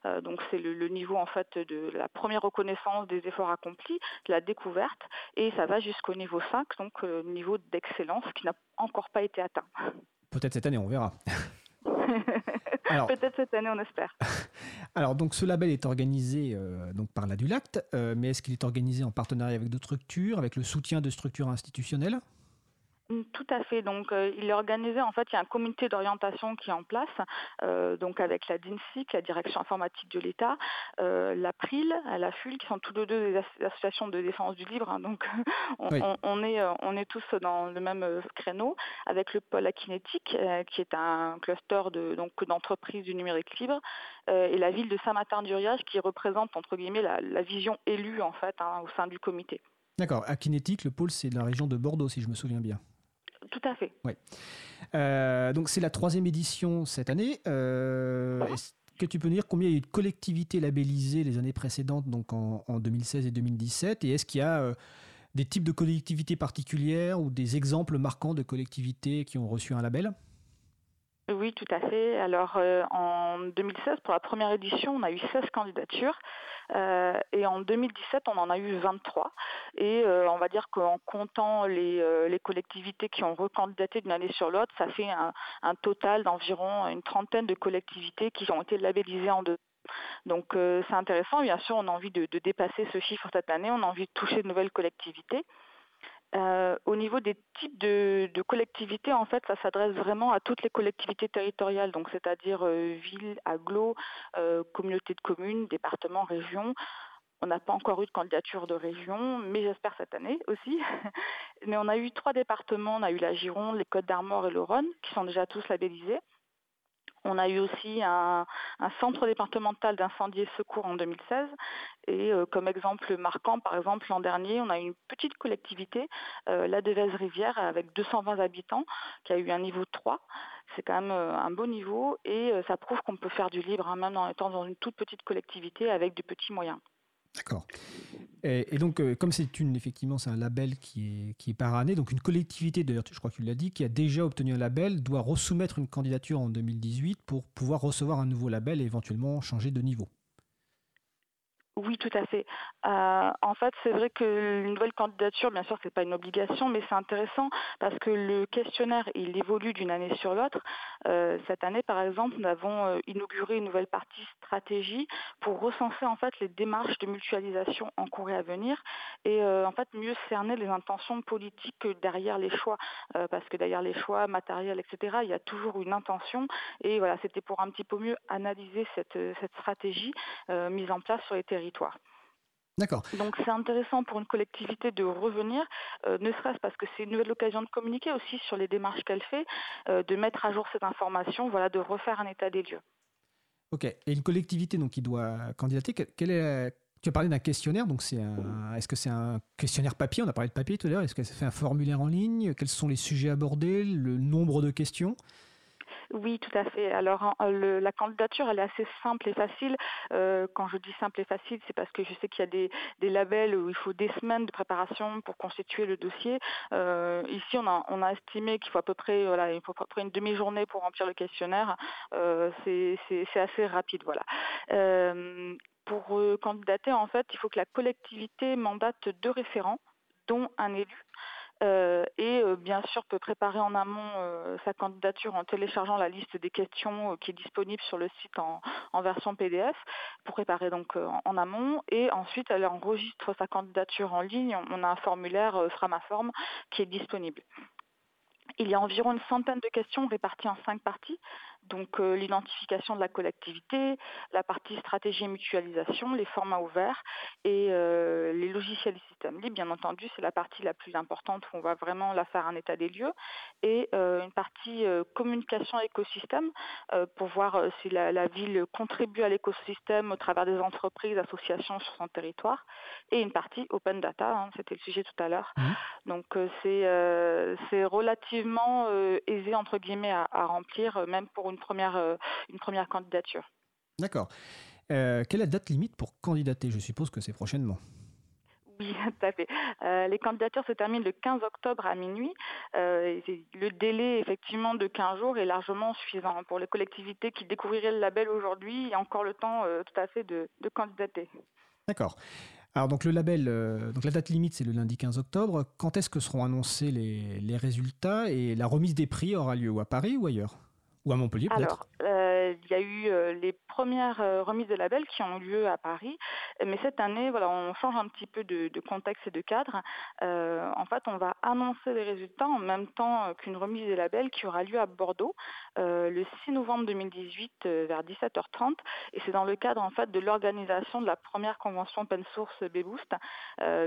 1. donc, c'est le, le niveau en fait de la première reconnaissance des efforts accomplis, de la découverte, et ça va jusqu'au niveau 5, donc euh, niveau d'excellence qui n'a encore pas été atteint. Peut-être cette année, on verra. [laughs] Peut-être cette année, on espère. [laughs] Alors, donc, ce label est organisé euh, donc par la Dulacte, euh, mais est-ce qu'il est organisé en partenariat avec d'autres structures, avec le soutien de structures institutionnelles? Tout à fait. Donc, euh, il est organisé. En fait, il y a un comité d'orientation qui est en place, euh, donc avec la DINSIC, la Direction informatique de l'État, euh, l'April, la FUL, qui sont tous les deux des associations de défense du libre. Hein. donc, [laughs] on, est, on est tous dans le même créneau, avec le pôle Akinétique, qui est un cluster de, donc d'entreprises du numérique libre, et la ville de Saint-Martin-d'Uriage, qui représente entre guillemets la, vision élue en fait hein, au sein du comité. D'accord. Akinétique, le pôle, c'est de la région de Bordeaux, si je me souviens bien. Tout à fait. Oui. Euh, donc c'est la troisième édition cette année. Euh, est-ce que tu peux nous dire combien il y a eu de collectivités labellisées les années précédentes, donc en, 2016 et 2017 Et est-ce qu'il y a euh, des types de collectivités particulières ou des exemples marquants de collectivités qui ont reçu un label? Oui, tout à fait. Alors, euh, en 2016, pour la première édition, on a eu 16 candidatures. Euh, et en 2017, on en a eu 23. Et euh, on va dire qu'en comptant les, collectivités qui ont recandidaté d'une année sur l'autre, ça fait un, total d'environ une trentaine de collectivités qui ont été labellisées en deux Donc c'est intéressant, bien sûr, on a envie de, dépasser ce chiffre cette année, on a envie de toucher de nouvelles collectivités. Au niveau des types de, collectivités, en fait, ça s'adresse vraiment à toutes les collectivités territoriales, donc c'est-à-dire villes, agglos, communautés de communes, départements, régions. On n'a pas encore eu de candidature de région, mais j'espère cette année aussi. [laughs] mais on a eu trois départements, on a eu la Gironde, les Côtes d'Armor et le Rhône, qui sont déjà tous labellisés. On a eu aussi un, centre départemental d'incendie et secours en 2016. Et euh, comme exemple marquant, par exemple, l'an dernier, on a eu une petite collectivité, euh, la Devèze-Rivière, avec 220 habitants, qui a eu un niveau 3. C'est quand même euh, un beau niveau et ça prouve qu'on peut faire du libre, hein, même en étant dans une toute petite collectivité avec de petits moyens. D'accord. Et, donc, euh, comme c'est une, effectivement, un label qui est, qui est par année, donc une collectivité, d'ailleurs, je crois que tu l'as dit, qui a déjà obtenu un label, doit resoumettre une candidature en 2018 pour pouvoir recevoir un nouveau label et éventuellement changer de niveau. Oui, tout à fait. Euh, en fait, c'est vrai que une nouvelle candidature, bien sûr, c'est pas une obligation, mais c'est intéressant parce que le questionnaire, il évolue d'une année sur l'autre. Euh, cette année, par exemple, nous avons euh, inauguré une nouvelle partie stratégie pour recenser en fait les démarches de mutualisation en cours et à venir et en fait mieux cerner les intentions politiques derrière les choix, parce que derrière les choix matériels, etc., il y a toujours une intention. Et voilà, c'était pour un petit peu mieux analyser cette stratégie mise en place sur les territoires D'accord. Donc c'est intéressant pour une collectivité de revenir, euh, ne serait-ce parce que c'est une nouvelle occasion de communiquer aussi sur les démarches qu'elle fait, euh, de mettre à jour cette information, voilà, de refaire un état des lieux. Ok. Et une collectivité donc qui doit candidater, quel est tu as parlé d'un questionnaire, donc c'est est-ce que c'est un questionnaire papier? On a parlé de papier tout à l'heure. Est-ce que ça fait un formulaire en ligne? Quels sont les sujets abordés? Le nombre de questions? Oui, tout à fait. Alors, le, la candidature, elle est assez simple et facile. Euh, quand je dis simple et facile, c'est parce que je sais qu'il y a des, labels où il faut des semaines de préparation pour constituer le dossier. Euh, ici, on a, estimé qu'il faut à peu près, une demi-journée pour remplir le questionnaire. Euh, c'est assez rapide, voilà. Euh, pour candidater, en fait, il faut que la collectivité mandate deux référents, dont un élu. Euh, et euh, bien sûr peut préparer en amont euh, sa candidature en téléchargeant la liste des questions qui est disponible sur le site en, en version PDF pour préparer donc en, amont et ensuite elle enregistre sa candidature en ligne. On a un formulaire Framaform qui est disponible. Il y a environ une centaine de questions réparties en cinq parties donc euh, l'identification de la collectivité, la partie stratégie et mutualisation, les formats ouverts et euh, les logiciels et systèmes libres. Bien entendu, c'est la partie la plus importante où on va vraiment la faire un état des lieux et euh, une partie communication écosystème pour voir si la, ville contribue à l'écosystème au travers des entreprises, associations sur son territoire et une partie open data, hein, c'était le sujet tout à l'heure. Mmh. Donc c'est c'est relativement aisé entre guillemets à, à remplir même pour une première, euh, une première candidature. D'accord. Euh, quelle est la date limite pour candidater? Je suppose que c'est prochainement. Oui, [laughs] tout à fait. Euh, les candidatures se terminent le 15 octobre à minuit. le délai, effectivement, de 15 jours est largement suffisant pour les collectivités qui découvriraient le label aujourd'hui. Il y a encore le temps tout à fait de, de candidater. D'accord. Alors donc le label, donc la date limite c'est le lundi 15 octobre. Quand est-ce que seront annoncés les, les résultats? Et la remise des prix aura lieu à Paris ou ailleurs? Ou à Montpellier peut-être. Euh, il y a eu euh, les premières euh, remises de labels qui ont eu lieu à Paris, mais cette année, voilà, on change un petit peu de, contexte et de cadre. en fait, on va annoncer les résultats en même temps qu'une remise des labels qui aura lieu à Bordeaux le 6 novembre 2018 vers 17h30, et c'est dans le cadre en fait de l'organisation de la première convention open source Beboost,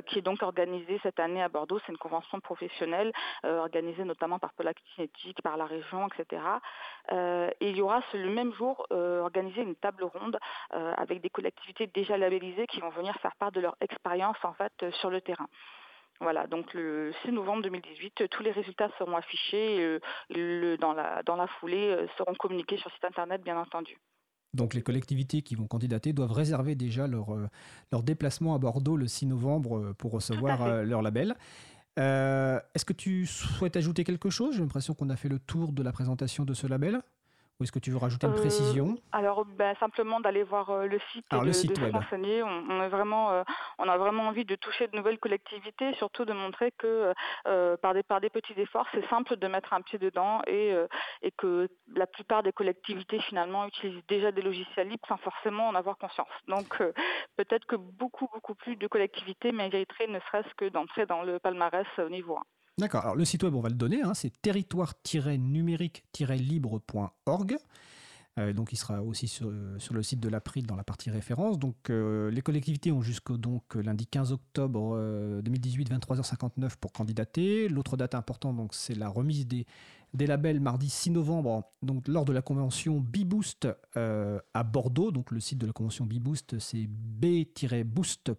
qui est donc organisée cette année à Bordeaux. C'est une convention professionnelle organisée notamment par Polakinétique, par la région, etc. et il y aura le même jour euh, organiser une table ronde euh, avec des collectivités déjà labellisées qui vont venir faire part de leur expérience en fait euh, sur le terrain. Voilà, donc le 6 novembre 2018, tous les résultats seront affichés et dans, la, dans la foulée seront communiqués sur site internet, bien entendu. Donc les collectivités qui vont candidater doivent réserver déjà leur, leur déplacement à Bordeaux le 6 novembre pour recevoir leur label. Est-ce que tu souhaites ajouter quelque chose? J'ai l'impression qu'on a fait le tour de la présentation de ce label. Ou est-ce que tu veux rajouter une précision? Alors, ben, simplement d'aller voir le site et Alors, de, le site de se web. renseigner. On, on est vraiment, on a vraiment envie de toucher de nouvelles collectivités, surtout de montrer que par, des, par des petits efforts, c'est simple de mettre un pied dedans et, et que la plupart des collectivités finalement utilisent déjà des logiciels libres sans forcément en avoir conscience. Donc, peut-être que beaucoup, beaucoup plus de collectivités mériteraient ne serait-ce que d'entrer dans le palmarès au niveau 1. D'accord. Alors, le site web, on va le donner. hein, c'est territoire-numérique-libre.org. Euh, donc, il sera aussi sur, sur le site de l'April dans la partie référence. Donc, euh, les collectivités ont jusqu'au donc lundi 15 octobre euh, 2018, 23h59 pour candidater. L'autre date importante, donc, c'est la remise des, des labels mardi 6 novembre, donc lors de la convention Beboost euh, à Bordeaux. Donc, le site de la convention Beboost, c'est b-boost.fr.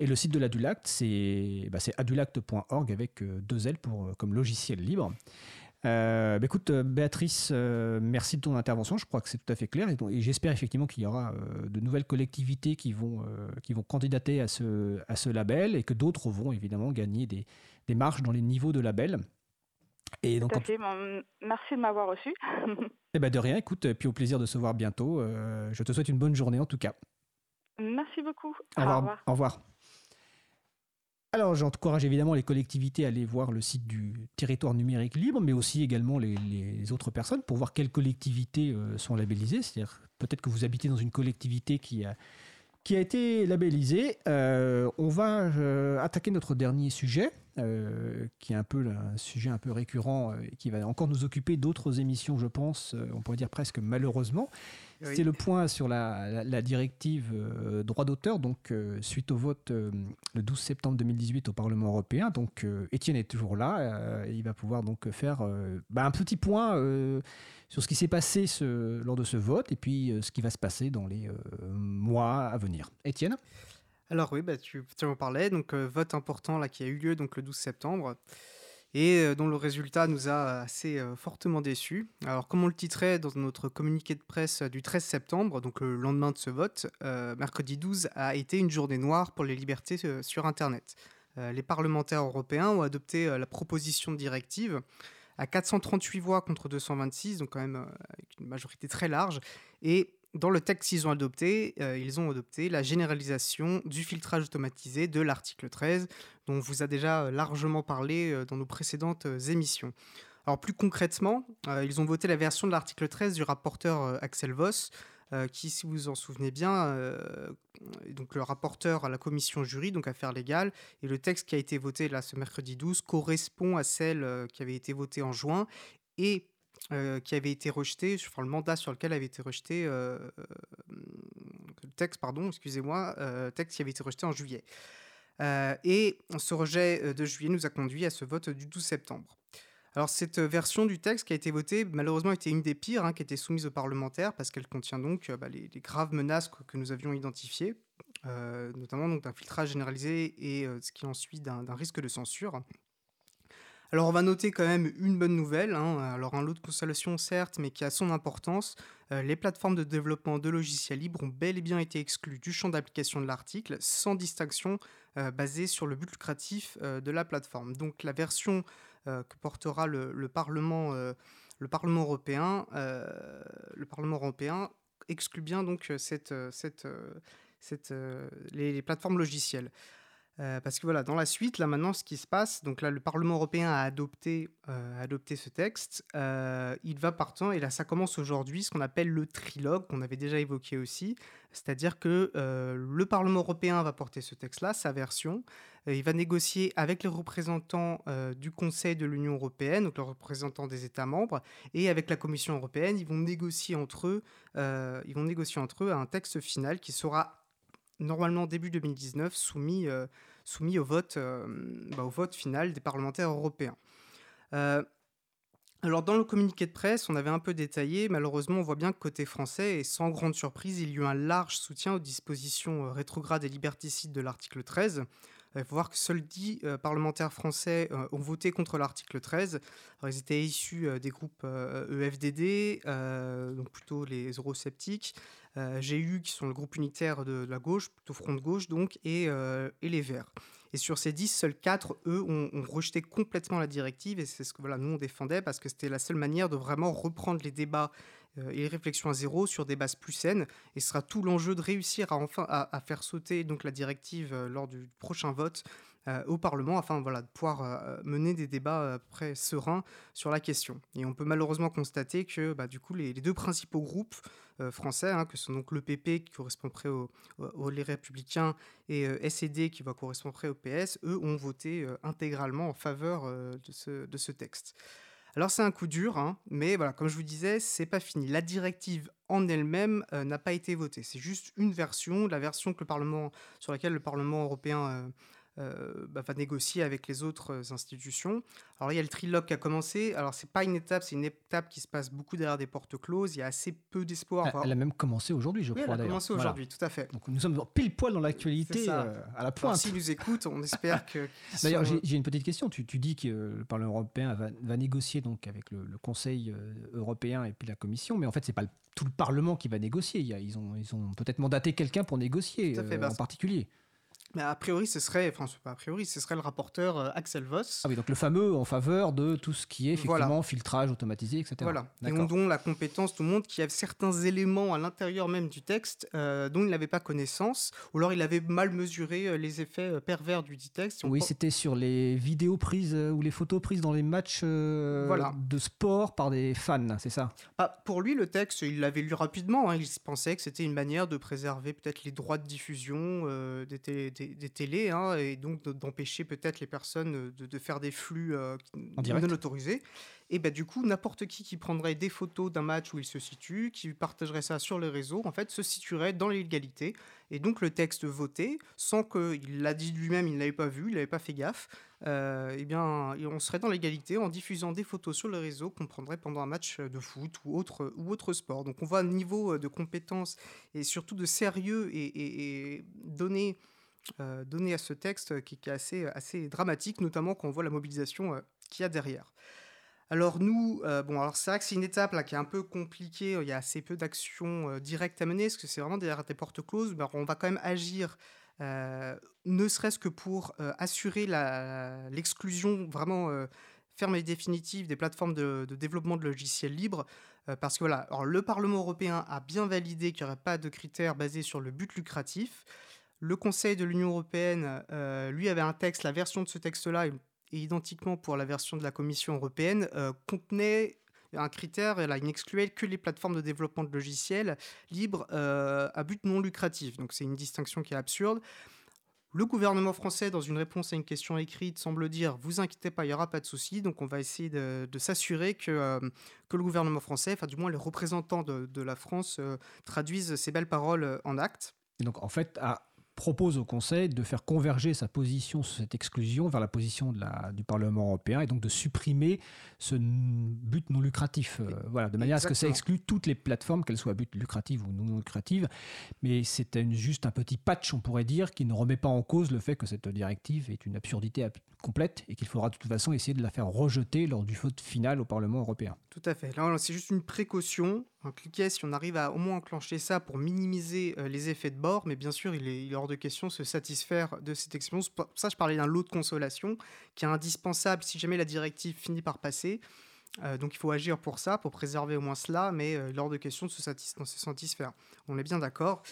Et le site de l'Adulact, c'est bah, adulact.org avec euh, deux L pour, euh, comme logiciel libre. Euh, bah, écoute, Béatrice, euh, merci de ton intervention. Je crois que c'est tout à fait clair. Et, et j'espère effectivement qu'il y aura euh, de nouvelles collectivités qui vont, qui vont candidater à ce, à ce label et que d'autres vont évidemment gagner des, des marges dans les niveaux de label. Et donc, Tout à en- fait. Bon, merci de m'avoir reçu. [laughs] eh ben, de rien, écoute, et puis au plaisir de se voir bientôt. Je te souhaite une bonne journée en tout cas. merci beaucoup. Au revoir. Au revoir. Alors, j'encourage évidemment les collectivités à aller voir le site du territoire numérique libre, mais aussi également les, autres personnes pour voir quelles collectivités euh, sont labellisées. C'est-à-dire, peut-être que vous habitez dans une collectivité qui a, qui a été labellisée. Euh, on va euh, attaquer notre dernier sujet, euh, qui est un peu un sujet un peu récurrent euh, et qui va encore nous occuper d'autres émissions, je pense, euh, on pourrait dire presque malheureusement. Oui. C'est le point sur la, la- la directive euh, droit d'auteur, donc euh, suite au vote le 12 septembre 2018 au Parlement européen. Donc Étienne est toujours là, il va pouvoir donc faire bah, un petit point sur ce qui s'est passé ce- lors de ce vote et puis ce qui va se passer dans les mois à venir. Étienne? Alors oui, bah, tu, tu en parlais, donc euh, vote important là qui a eu lieu donc le 12 septembre et euh, dont le résultat nous a assez euh, fortement déçus. Alors comme on le titrait dans notre communiqué de presse du 13 septembre, donc le lendemain de ce vote, mercredi 12 a été une journée noire pour les libertés sur Internet. Les parlementaires européens ont adopté la proposition de directive à 438 voix contre 226, donc quand même une majorité très large. Et dans le texte qu'ils ont adopté, euh, ils ont adopté la généralisation du filtrage automatisé de l'article 13, dont on vous a déjà euh, largement parlé euh, dans nos précédentes émissions. Alors plus concrètement, ils ont voté la version de l'article 13 du rapporteur Axel Voss, qui, si vous vous en souvenez bien, donc le rapporteur à la commission jury, donc affaires légales, et le texte qui a été voté là ce mercredi 12 correspond à celle qui avait été votée en juin et euh, qui avait été rejeté, enfin le mandat sur lequel avait été rejeté euh, euh, le texte, pardon, excusez-moi, euh, texte qui avait été rejeté en juillet. Et ce rejet de juillet nous a conduit à ce vote du 12 septembre. Alors cette version du texte qui a été votée, malheureusement, était une des pires, hein, qui était soumise aux parlementaires, parce qu'elle contient donc bah, les, graves menaces que, que nous avions identifiées, notamment donc d'un filtrage généralisé et ce qui en suit d'un risque de censure. Alors on va noter quand même une bonne nouvelle, hein. alors un lot de consolation certes, mais qui a son importance. Euh, les plateformes de développement de logiciels libres ont bel et bien été exclues du champ d'application de l'article, sans distinction euh, basée sur le but lucratif euh, de la plateforme. Donc la version que portera le, le Parlement, le Parlement européen, exclut bien donc les plateformes logicielles. Euh, parce que voilà, dans la suite, là maintenant, ce qui se passe, donc là, le Parlement européen a adopté, euh, adopté ce texte. Euh, il va partant, et là, ça commence aujourd'hui, ce qu'on appelle le trilogue, qu'on avait déjà évoqué aussi. C'est-à-dire que le Parlement européen va porter ce texte-là, sa version. Il va négocier avec les représentants du Conseil de l'Union européenne, donc les représentants des États membres, et avec la Commission européenne. Ils vont négocier entre eux, ils vont négocier entre eux un texte final qui sera normalement début 2019 soumis, euh, soumis au, vote, euh, bah, au vote final des parlementaires européens. Euh, alors dans le communiqué de presse, on avait un peu détaillé, malheureusement on voit bien que côté français, et sans grande surprise, il y a eu un large soutien aux dispositions rétrogrades et liberticides de l'article 13. Il faut voir que seuls 10 euh, parlementaires français euh, ont voté contre l'article 13. Alors, ils étaient issus euh, des groupes euh, EFDD, euh, donc plutôt les eurosceptiques, euh, GU qui sont le groupe unitaire de, la gauche, plutôt front de gauche donc, et, euh, et les Verts. Et sur ces 10, seuls 4, eux, ont, rejeté complètement la directive. Et c'est ce que voilà, nous, on défendait parce que c'était la seule manière de vraiment reprendre les débats euh, et les réflexions à zéro sur des bases plus saines. Et ce sera tout l'enjeu de réussir à enfin à, faire sauter donc la directive euh, lors du prochain vote euh, au Parlement afin voilà, de pouvoir mener des débats après sereins sur la question. Et on peut malheureusement constater que bah, du coup les, deux principaux groupes français, hein, que sont donc le PP qui correspondrait aux Républicains et SED qui va correspondre au PS, eux ont voté intégralement en faveur de ce, de ce texte. Alors c'est un coup dur, hein, mais voilà, comme je vous disais, c'est pas fini. La directive en elle-même euh, n'a pas été votée. C'est juste une version, la version sur laquelle le Parlement européen euh, euh, bah, va négocier avec les autres euh, institutions. Alors il y a le trilogue qui a commencé. Alors c'est pas une étape, c'est une étape qui se passe beaucoup derrière des portes closes. Il y a assez peu d'espoir. Elle, a même commencé aujourd'hui, je oui, crois. Elle a commencé aujourd'hui, tout à fait. Donc nous sommes pile poil dans l'actualité euh, à la pointe. S'ils nous écoutent, on espère que. [laughs] D'ailleurs, j'ai une petite question. Tu, tu dis que le Parlement européen va, va négocier donc avec le, Conseil européen et puis la Commission, mais en fait c'est pas tout le Parlement qui va négocier. Ils ont, ils ont peut-être mandaté quelqu'un pour négocier en particulier. Mais a priori, ce serait, enfin, pas a priori, ce serait le rapporteur euh, Axel Voss. Ah oui, donc le fameux en faveur de tout ce qui est effectivement filtrage automatisé, etc. Voilà. Et on donne la compétence, tout le monde, qui a certains éléments à l'intérieur même du texte euh, dont il n'avait pas connaissance, ou alors il avait mal mesuré euh, les effets pervers du dit texte. Oui, c'était sur les vidéos prises ou les photos prises dans les matchs voilà. de sport par des fans, c'est ça? Ah, Pour lui, le texte, il l'avait lu rapidement. Hein. il pensait que c'était une manière de préserver peut-être les droits de diffusion des, des des, télés, hein, et donc d'empêcher peut-être les personnes de, faire des flux euh, non autorisés. Et bah, du coup, n'importe qui qui prendrait des photos d'un match où il se situe, qui partagerait ça sur les réseaux, en fait, se situerait dans l'illégalité. Et donc, le texte voté, sans qu'il l'a dit lui-même, il ne l'avait pas vu, il n'avait pas fait gaffe, euh, eh bien, on serait dans l'égalité en diffusant des photos sur le réseau qu'on prendrait pendant un match de foot ou autre, ou autre sport. Donc, on voit un niveau de compétence et surtout de sérieux et, et, et donné euh, donné à ce texte qui, est assez, assez dramatique, notamment quand on voit la mobilisation euh, qu'il y a derrière. Alors nous, euh, bon, c'est vrai que c'est une étape là qui est un peu compliquée. Il y a assez peu d'actions directes à mener, parce que c'est vraiment derrière des portes closes. Mais on va quand même agir, ne serait-ce que pour assurer l'exclusion vraiment ferme et définitive des plateformes de, développement de logiciels libres. parce que voilà, le Parlement européen a bien validé qu'il n'y aurait pas de critères basés sur le but lucratif. Le Conseil de l'Union européenne, euh, lui, avait un texte, la version de ce texte-là, et identiquement pour la version de la Commission européenne, euh, contenait un critère, là, il n'excluait que les plateformes de développement de logiciels libres euh, à but non lucratif. Donc c'est une distinction qui est absurde. Le gouvernement français, dans une réponse à une question écrite, semble dire Vous inquiétez pas, il n'y aura pas de souci. Donc, on va essayer de, s'assurer que, que le gouvernement français, enfin, du moins les représentants de, de la France, traduisent ces belles paroles en actes. Donc, en fait, à propose au Conseil de faire converger sa position sur cette exclusion vers la position de la, du Parlement européen et donc de supprimer ce but non lucratif. Euh, voilà, de manière à ce que ça exclue toutes les plateformes, qu'elles soient à but lucratif ou non lucratif. Mais c'est juste un petit patch, on pourrait dire, qui ne remet pas en cause le fait que cette directive est une absurdité complète et qu'il faudra de toute façon essayer de la faire rejeter lors du vote final au Parlement européen. Tout à fait. Là, c'est juste une précaution. Un cliquet, si on arrive à au moins enclencher ça pour minimiser euh, les effets de bord, mais bien sûr, il est, hors de question de se satisfaire de cette expérience. ça, je parlais d'un lot de consolation qui est indispensable si jamais la directive finit par passer. Euh, donc il faut agir pour ça, pour préserver au moins cela, mais euh, hors de question de se, satisfaire. On est bien d'accord.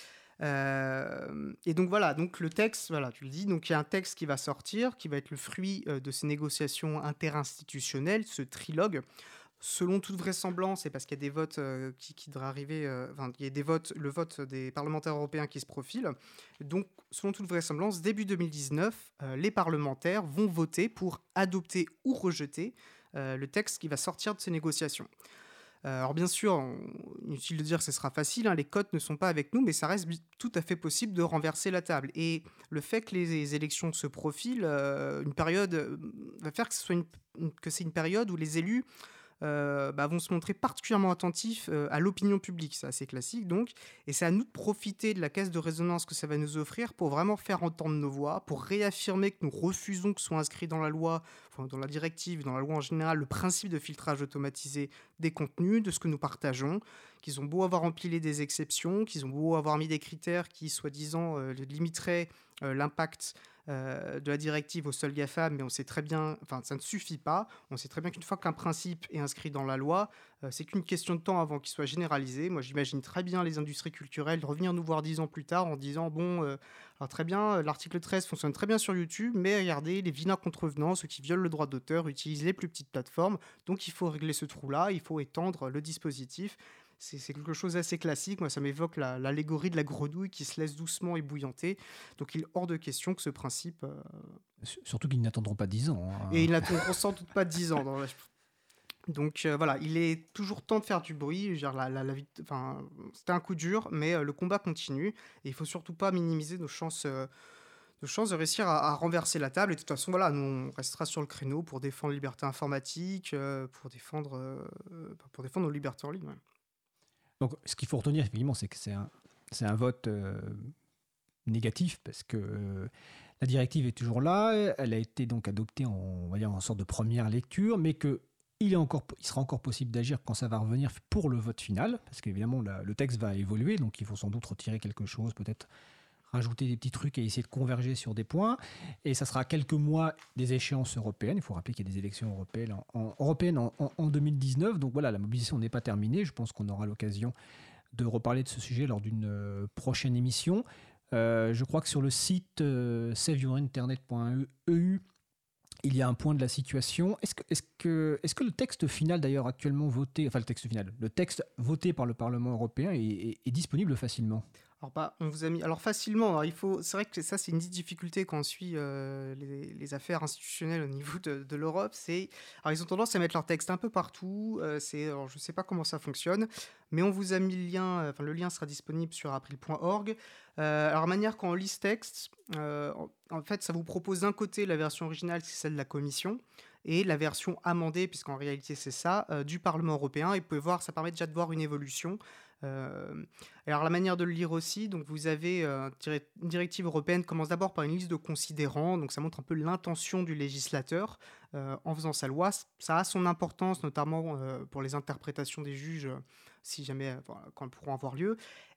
Et donc voilà, donc le texte, voilà, tu le dis, donc il y a un texte qui va sortir, qui va être le fruit de ces négociations interinstitutionnelles, ce trilogue. Selon toute vraisemblance, et parce qu'il y a des votes euh, qui, devraient arriver, enfin, il y a des votes, le vote des parlementaires européens qui se profile. Donc, selon toute vraisemblance, début 2019, les parlementaires vont voter pour adopter ou rejeter le texte qui va sortir de ces négociations. Euh, alors bien sûr, inutile de dire que ce sera facile, hein, les cotes ne sont pas avec nous, mais ça reste tout à fait possible de renverser la table. Et le fait que les élections se profilent, euh, une période euh, va faire que, c'est une période où les élus euh, bah, vont se montrer particulièrement attentifs euh, à l'opinion publique. C'est assez classique donc. Et c'est à nous de profiter de la caisse de résonance que ça va nous offrir pour vraiment faire entendre nos voix, pour réaffirmer que nous refusons que soit inscrit dans la loi, dans la directive, dans la loi en général, le principe de filtrage automatisé des contenus, de ce que nous partageons, qu'ils ont beau avoir empilé des exceptions, qu'ils ont beau avoir mis des critères qui, soi-disant, euh, limiteraient l'impact de la directive au seul GAFA, mais on sait très bien, enfin ça ne suffit pas. On sait très bien qu'une fois qu'un principe est inscrit dans la loi, c'est qu'une question de temps avant qu'il soit généralisé. Moi, j'imagine très bien les industries culturelles revenir nous voir dix ans plus tard en disant bon, alors très bien, l'article 13 fonctionne très bien sur YouTube, mais regardez, les vilains contrevenants, ceux qui violent le droit d'auteur, utilisent les plus petites plateformes, donc il faut régler ce trou-là, il faut étendre le dispositif c'est quelque chose d'assez classique. Moi, ça m'évoque l'allégorie de la grenouille qui se laisse doucement ébouillanter. Donc, il est hors de question que ce principe. Euh, surtout qu'ils n'attendront pas 10 ans. Hein. Et ils n'attendront sans doute pas 10 ans. Donc euh, voilà, il est toujours temps de faire du bruit. La, la, la, enfin, C'était un coup dur, mais euh, le combat continue. Et il faut surtout pas minimiser nos chances, nos chances de réussir à, renverser la table. Et de toute façon, voilà, nous, on restera sur le créneau pour défendre la liberté informatique, pour, défendre, pour défendre nos libertés en ligne. Donc, ce qu'il faut retenir, effectivement, c'est que c'est un, vote euh, négatif parce que euh, la directive est toujours là. Elle a été donc adoptée en, en sorte de première lecture, mais que il, est encore, il sera encore possible d'agir quand ça va revenir pour le vote final, parce qu'évidemment, le texte va évoluer, donc il faut sans doute retirer quelque chose, peut-être rajouter des petits trucs et essayer de converger sur des points. Et ça sera quelques mois des échéances européennes. Il faut rappeler qu'il y a des élections européennes en, européennes en, 2019. Donc voilà, la mobilisation n'est pas terminée. Je pense qu'on aura l'occasion de reparler de ce sujet lors d'une euh, prochaine émission. Euh, je crois que sur le site euh, saveyourinternet.eu, il y a un point de la situation. Est-ce que, est que, est que le texte final, d'ailleurs, actuellement voté, enfin le texte final, le texte voté par le Parlement européen est disponible facilement? Alors, bah, on vous a mis. Alors, facilement, alors, il faut. C'est vrai que ça, c'est une difficulté quand on suit euh, les, affaires institutionnelles au niveau de, l'Europe. C'est. Alors, ils ont tendance à mettre leur texte un peu partout. Euh, c'est. Alors, je sais pas comment ça fonctionne, mais on vous a mis le lien. Enfin, le lien sera disponible sur april.org. Euh, alors, manière, quand on lit ce texte, en, fait, ça vous propose d'un côté la version originale, c'est celle de la Commission et la version amendée, puisqu'en réalité c'est ça, du Parlement européen. Et vous pouvez voir, ça permet déjà de voir une évolution. Euh, alors la manière de le lire aussi, donc vous avez euh, une directive européenne commence d'abord par une liste de considérants, donc ça montre un peu l'intention du législateur euh, en faisant sa loi. Ça a son importance, notamment pour les interprétations des juges, si jamais quand elles pourront avoir lieu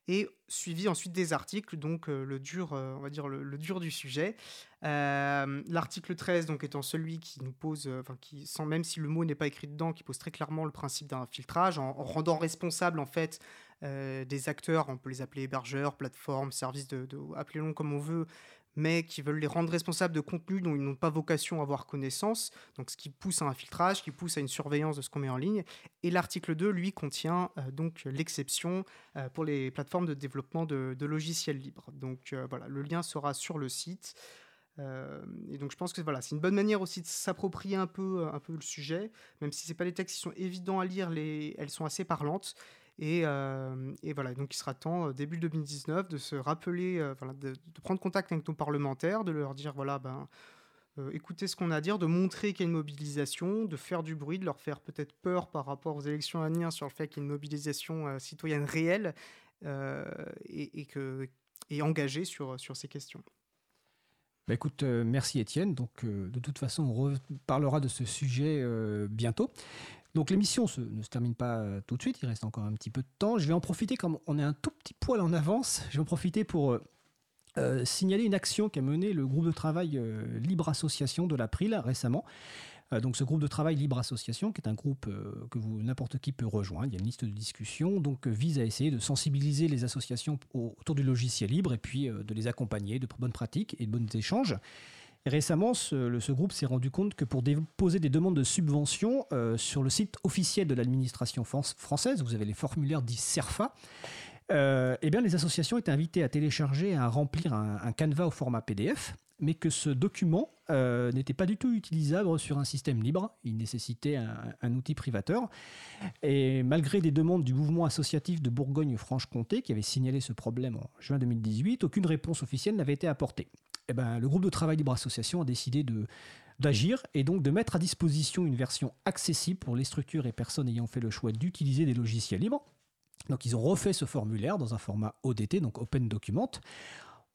et suivi ensuite des articles, donc le dur, on va dire le, dur du sujet. L'article 13, donc étant celui qui nous pose, enfin qui, sans même si le mot n'est pas écrit dedans, qui pose très clairement le principe d'un filtrage, en, en, rendant responsable en fait euh, des acteurs, on peut les appeler hébergeurs, plateformes, services, de, appelez-les comme on veut, mais qui veulent les rendre responsables de contenus dont ils n'ont pas vocation à avoir connaissance, donc ce qui pousse à un filtrage, qui pousse à une surveillance de ce qu'on met en ligne. Et l'article 2, lui, contient euh, donc l'exception euh, pour les plateformes de développement de, logiciels libres. Donc voilà, le lien sera sur le site. et donc je pense que voilà, c'est une bonne manière aussi de s'approprier un peu, un peu le sujet, même si c'est pas des textes qui sont évidents à lire, les, elles sont assez parlantes. Euh, et, voilà, donc il sera temps, euh, début 2019, de se rappeler, euh, de, prendre contact avec nos parlementaires, de leur dire, voilà, ben, écoutez ce qu'on a à dire, de montrer qu'il y a une mobilisation, de faire du bruit, de leur faire peut-être peur par rapport aux élections à venir sur le fait qu'il y a une mobilisation citoyenne réelle et, engagée sur, sur ces questions. Bah écoute, merci Étienne. Donc, de toute façon, on reparlera de ce sujet bientôt. Donc l'émission ne se termine pas euh, tout de suite, il reste encore un petit peu de temps. Je vais en profiter, comme on est un tout petit poil en avance, je vais en profiter pour euh, euh, signaler une action qu'a menée le groupe de travail Libre Association de l'April récemment. donc ce groupe de travail Libre Association, qui est un groupe que n'importe qui peut rejoindre, il y a une liste de discussion, donc vise à essayer de sensibiliser les associations autour du logiciel libre et puis de les accompagner de bonnes pratiques et de bons échanges récemment, ce, groupe s'est rendu compte que pour déposer des demandes de subventions euh, sur le site officiel de l'administration française, vous avez les formulaires dits CERFA, euh, eh les associations étaient invitées à télécharger et à remplir un, canevas au format PDF, mais que ce document euh, n'était pas du tout utilisable sur un système libre. Il nécessitait un, un, outil privateur. Et malgré des demandes du mouvement associatif de Bourgogne-Franche-Comté, qui avait signalé ce problème en juin 2018, aucune réponse officielle n'avait été apportée. Eh ben, le groupe de travail Libre Association a décidé de, d'agir et donc de mettre à disposition une version accessible pour les structures et personnes ayant fait le choix d'utiliser des logiciels libres. Donc ils ont refait ce formulaire dans un format ODT, donc Open Document.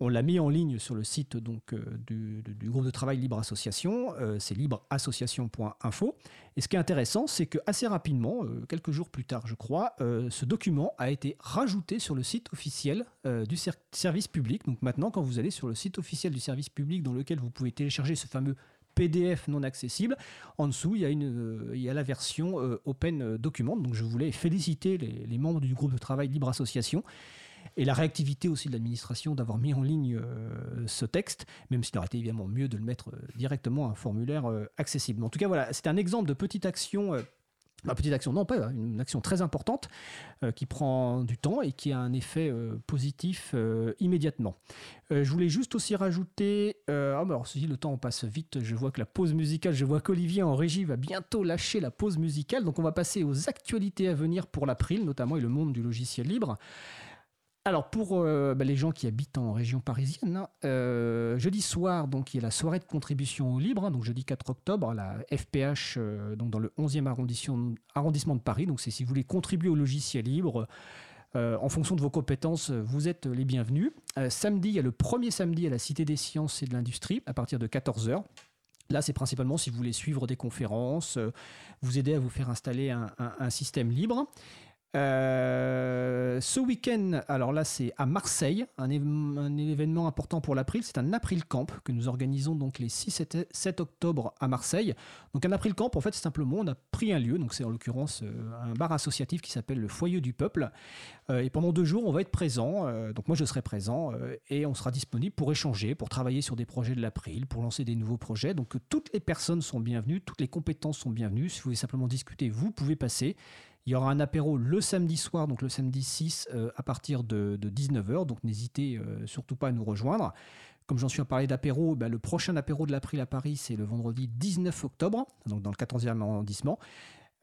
On l'a mis en ligne sur le site donc, du, groupe de travail Libre Association, c'est libreassociation.info. Et ce qui est intéressant, c'est que assez rapidement, quelques jours plus tard je crois, ce document a été rajouté sur le site officiel du service public. Donc maintenant, quand vous allez sur le site officiel du service public dans lequel vous pouvez télécharger ce fameux PDF non accessible. En dessous, il y a, euh, la version euh, Open Document. Donc je voulais féliciter les, membres du groupe de travail Libre Association et la réactivité aussi de l'administration d'avoir mis en ligne euh, ce texte, même s'il aurait été évidemment mieux de le mettre directement à un formulaire accessible. en tout cas, voilà, c'est un exemple de petite action Ma petite action, non pas une action très importante euh, qui prend du temps et qui a un effet euh, positif euh, immédiatement. je voulais juste aussi rajouter, bah alors si le temps passe vite, je vois que la pause musicale, je vois qu'Olivier en régie va bientôt lâcher la pause musicale, donc on va passer aux actualités à venir pour l'April notamment et le monde du logiciel libre. Alors pour euh, bah, les gens qui habitent en région parisienne, hein, euh, jeudi soir, donc il y a la soirée de contribution au libre, hein, donc jeudi 4 octobre, la FPH, euh, donc dans le 11e arrondissement, arrondissement de Paris. Donc c'est si vous voulez contribuer au logiciel libre. en fonction de vos compétences, vous êtes les bienvenus. samedi, il y a le premier samedi à la Cité des Sciences et de l'Industrie à partir de 14h. Là, c'est principalement si vous voulez suivre des conférences, vous aider à vous faire installer un système libre. Euh, ce week-end, alors là c'est à Marseille, un, événement important pour l'April, c'est un April Camp que nous organisons donc les 6 et 7 octobre à Marseille. Donc un April Camp, en fait, c'est simplement on a pris un lieu, donc c'est en l'occurrence euh, un bar associatif qui s'appelle le Foyer du Peuple. Euh, et pendant deux jours, on va être présent, donc moi je serai présent et on sera disponible pour échanger, pour travailler sur des projets de l'April, pour lancer des nouveaux projets. Donc toutes les personnes sont bienvenues, toutes les compétences sont bienvenues. Si vous voulez simplement discuter, vous pouvez passer. Il y aura un apéro le samedi soir, donc le samedi 6 euh, à partir de, 19h. Donc n'hésitez euh, surtout pas à nous rejoindre. Comme j'en suis à parler d'apéro, bah, le prochain apéro de l'April à Paris, c'est le vendredi 19 octobre, donc dans le 14e arrondissement.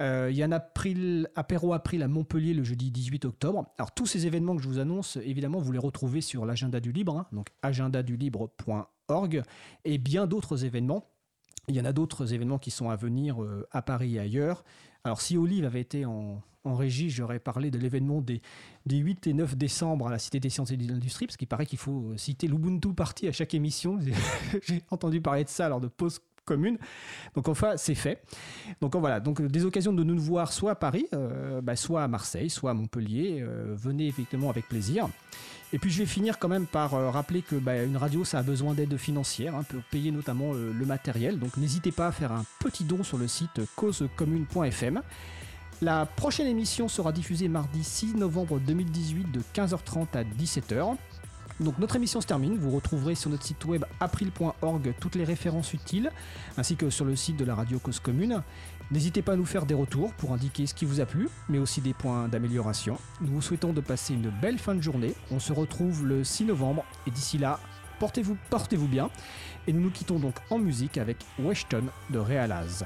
Euh, il y a un april, apéro April à Montpellier le jeudi 18 octobre. Alors tous ces événements que je vous annonce, évidemment, vous les retrouvez sur l'agenda du libre, hein, donc agendadulibre.org, et bien d'autres événements. Il y en a d'autres événements qui sont à venir à Paris et ailleurs. Alors si Olive avait été en, régie, j'aurais parlé de l'événement des, 8 et 9 décembre à la Cité des sciences et de l'industrie, parce qu'il paraît qu'il faut citer l'Ubuntu Party à chaque émission. [laughs] J'ai entendu parler de ça lors de pause commune. Donc enfin, c'est fait. Donc voilà, donc des occasions de nous voir soit à Paris, euh, bah, soit à Marseille, soit à Montpellier. Euh, venez effectivement avec plaisir. Et puis je vais finir quand même par euh, rappeler que bah, une radio, ça a besoin d'aide financière hein, pour payer notamment euh, le matériel. Donc n'hésitez pas à faire un petit don sur le site causecommune.fm. La prochaine émission sera diffusée mardi 6 novembre 2018 de 15h30 à 17h. Donc notre émission se termine, vous retrouverez sur notre site web april.org toutes les références utiles, ainsi que sur le site de la radio Cause Commune. N'hésitez pas à nous faire des retours pour indiquer ce qui vous a plu, mais aussi des points d'amélioration. Nous vous souhaitons de passer une belle fin de journée. On se retrouve le 6 novembre et d'ici là, portez-vous portez bien. Et nous nous quittons donc en musique avec Weston de Realaz.